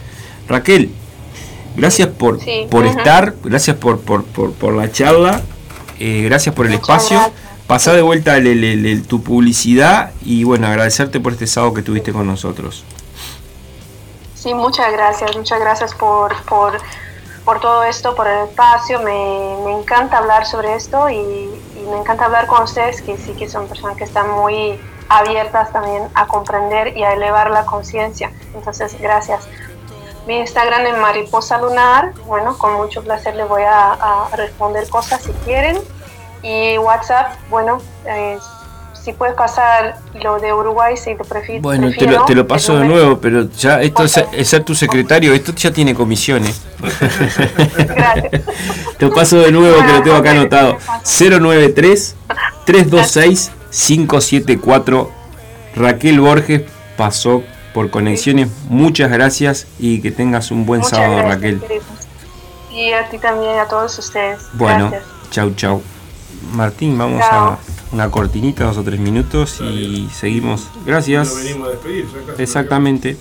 Raquel gracias por, por estar gracias por, por, por, la charla gracias por el espacio. pasá de vuelta tu publicidad y bueno agradecerte por este sábado que tuviste con nosotros Sí, muchas gracias, muchas gracias por, por, por todo esto, por el espacio. Me, me encanta hablar sobre esto y, me encanta hablar con ustedes, que sí que son personas que están muy abiertas también a comprender y a elevar la conciencia. Entonces, gracias. Mi Instagram es mariposa lunar. Bueno, con mucho placer les voy a, a responder cosas si quieren. Y WhatsApp, bueno, es si puedes pasar lo de Uruguay, si te prefieres. Bueno, te lo, te lo paso de nuevo, pero ya esto es, ser tu secretario, esto ya tiene comisiones. Gracias. te lo paso de nuevo, que lo tengo acá anotado. 093 326 574 Raquel Borges pasó por conexiones. Muchas gracias y que tengas un buen sábado, Raquel. Y a ti también, a todos ustedes. Bueno, chau, chau. Martín, vamos a una cortinita, dos o tres minutos y seguimos. Gracias. Exactamente.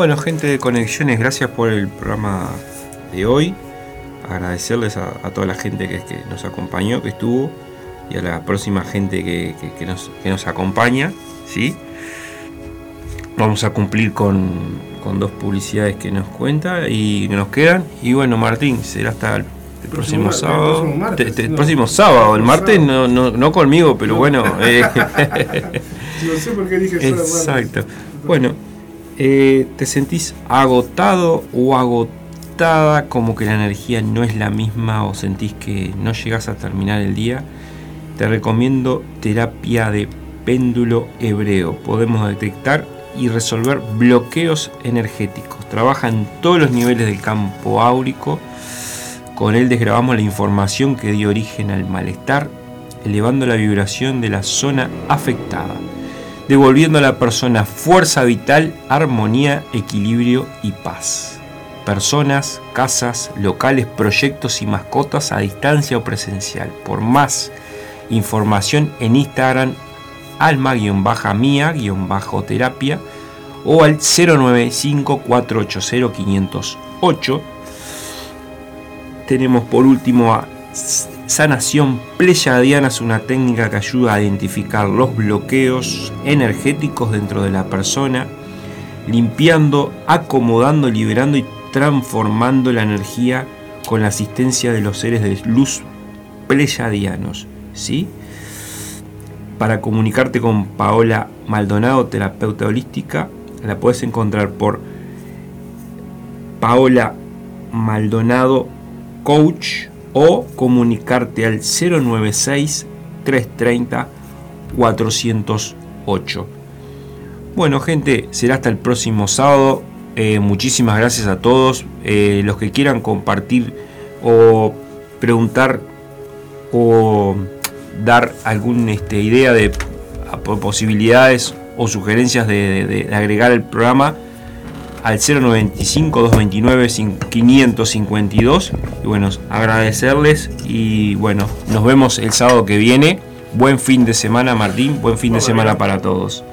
Bueno, gente de Conexiones, gracias por el programa de hoy. Agradecerles a, toda la gente que, que, nos acompañó, que estuvo, y a la próxima gente que, nos, nos, acompaña. ¿sí? Vamos a cumplir con, dos publicidades que nos cuenta y que nos quedan. Y bueno, Martín, será hasta el próximo, sábado. El próximo, sábado, el martes no, no, conmigo, pero bueno. Eh. no sé por qué dije Exacto. Bueno, eh, ¿te sentís agotado o agotada como que la energía no es la misma o sentís que no llegas a terminar el día? Te recomiendo terapia de péndulo hebreo. Podemos detectar y resolver bloqueos energéticos. Trabaja en todos los niveles del campo áurico. Con él desgrabamos la información que dio origen al malestar, elevando la vibración de la zona afectada, devolviendo a la persona fuerza vital, armonía, equilibrio y paz. Personas, casas, locales, proyectos y mascotas a distancia o presencial. Por más información en Instagram alma-mía-terapia o al 095-480-508. Tenemos por último a Sanación Pleyadiana, es una técnica que ayuda a identificar los bloqueos energéticos dentro de la persona, limpiando, acomodando, liberando y transformando la energía con la asistencia de los seres de luz pleyadianos. ¿sí? Para comunicarte con Paola Maldonado, terapeuta holística, la puedes encontrar por Paola Maldonado Coach o comunicarte al 096 330 408. Bueno gente, será hasta el próximo sábado. Eh, muchísimas gracias a todos. Eh, los que quieran compartir o preguntar o dar alguna este, idea de posibilidades o sugerencias de, agregar el programa al 095 229 552 y bueno agradecerles y bueno nos vemos el sábado que viene. Buen fin de semana Martín. Buen fin de semana para todos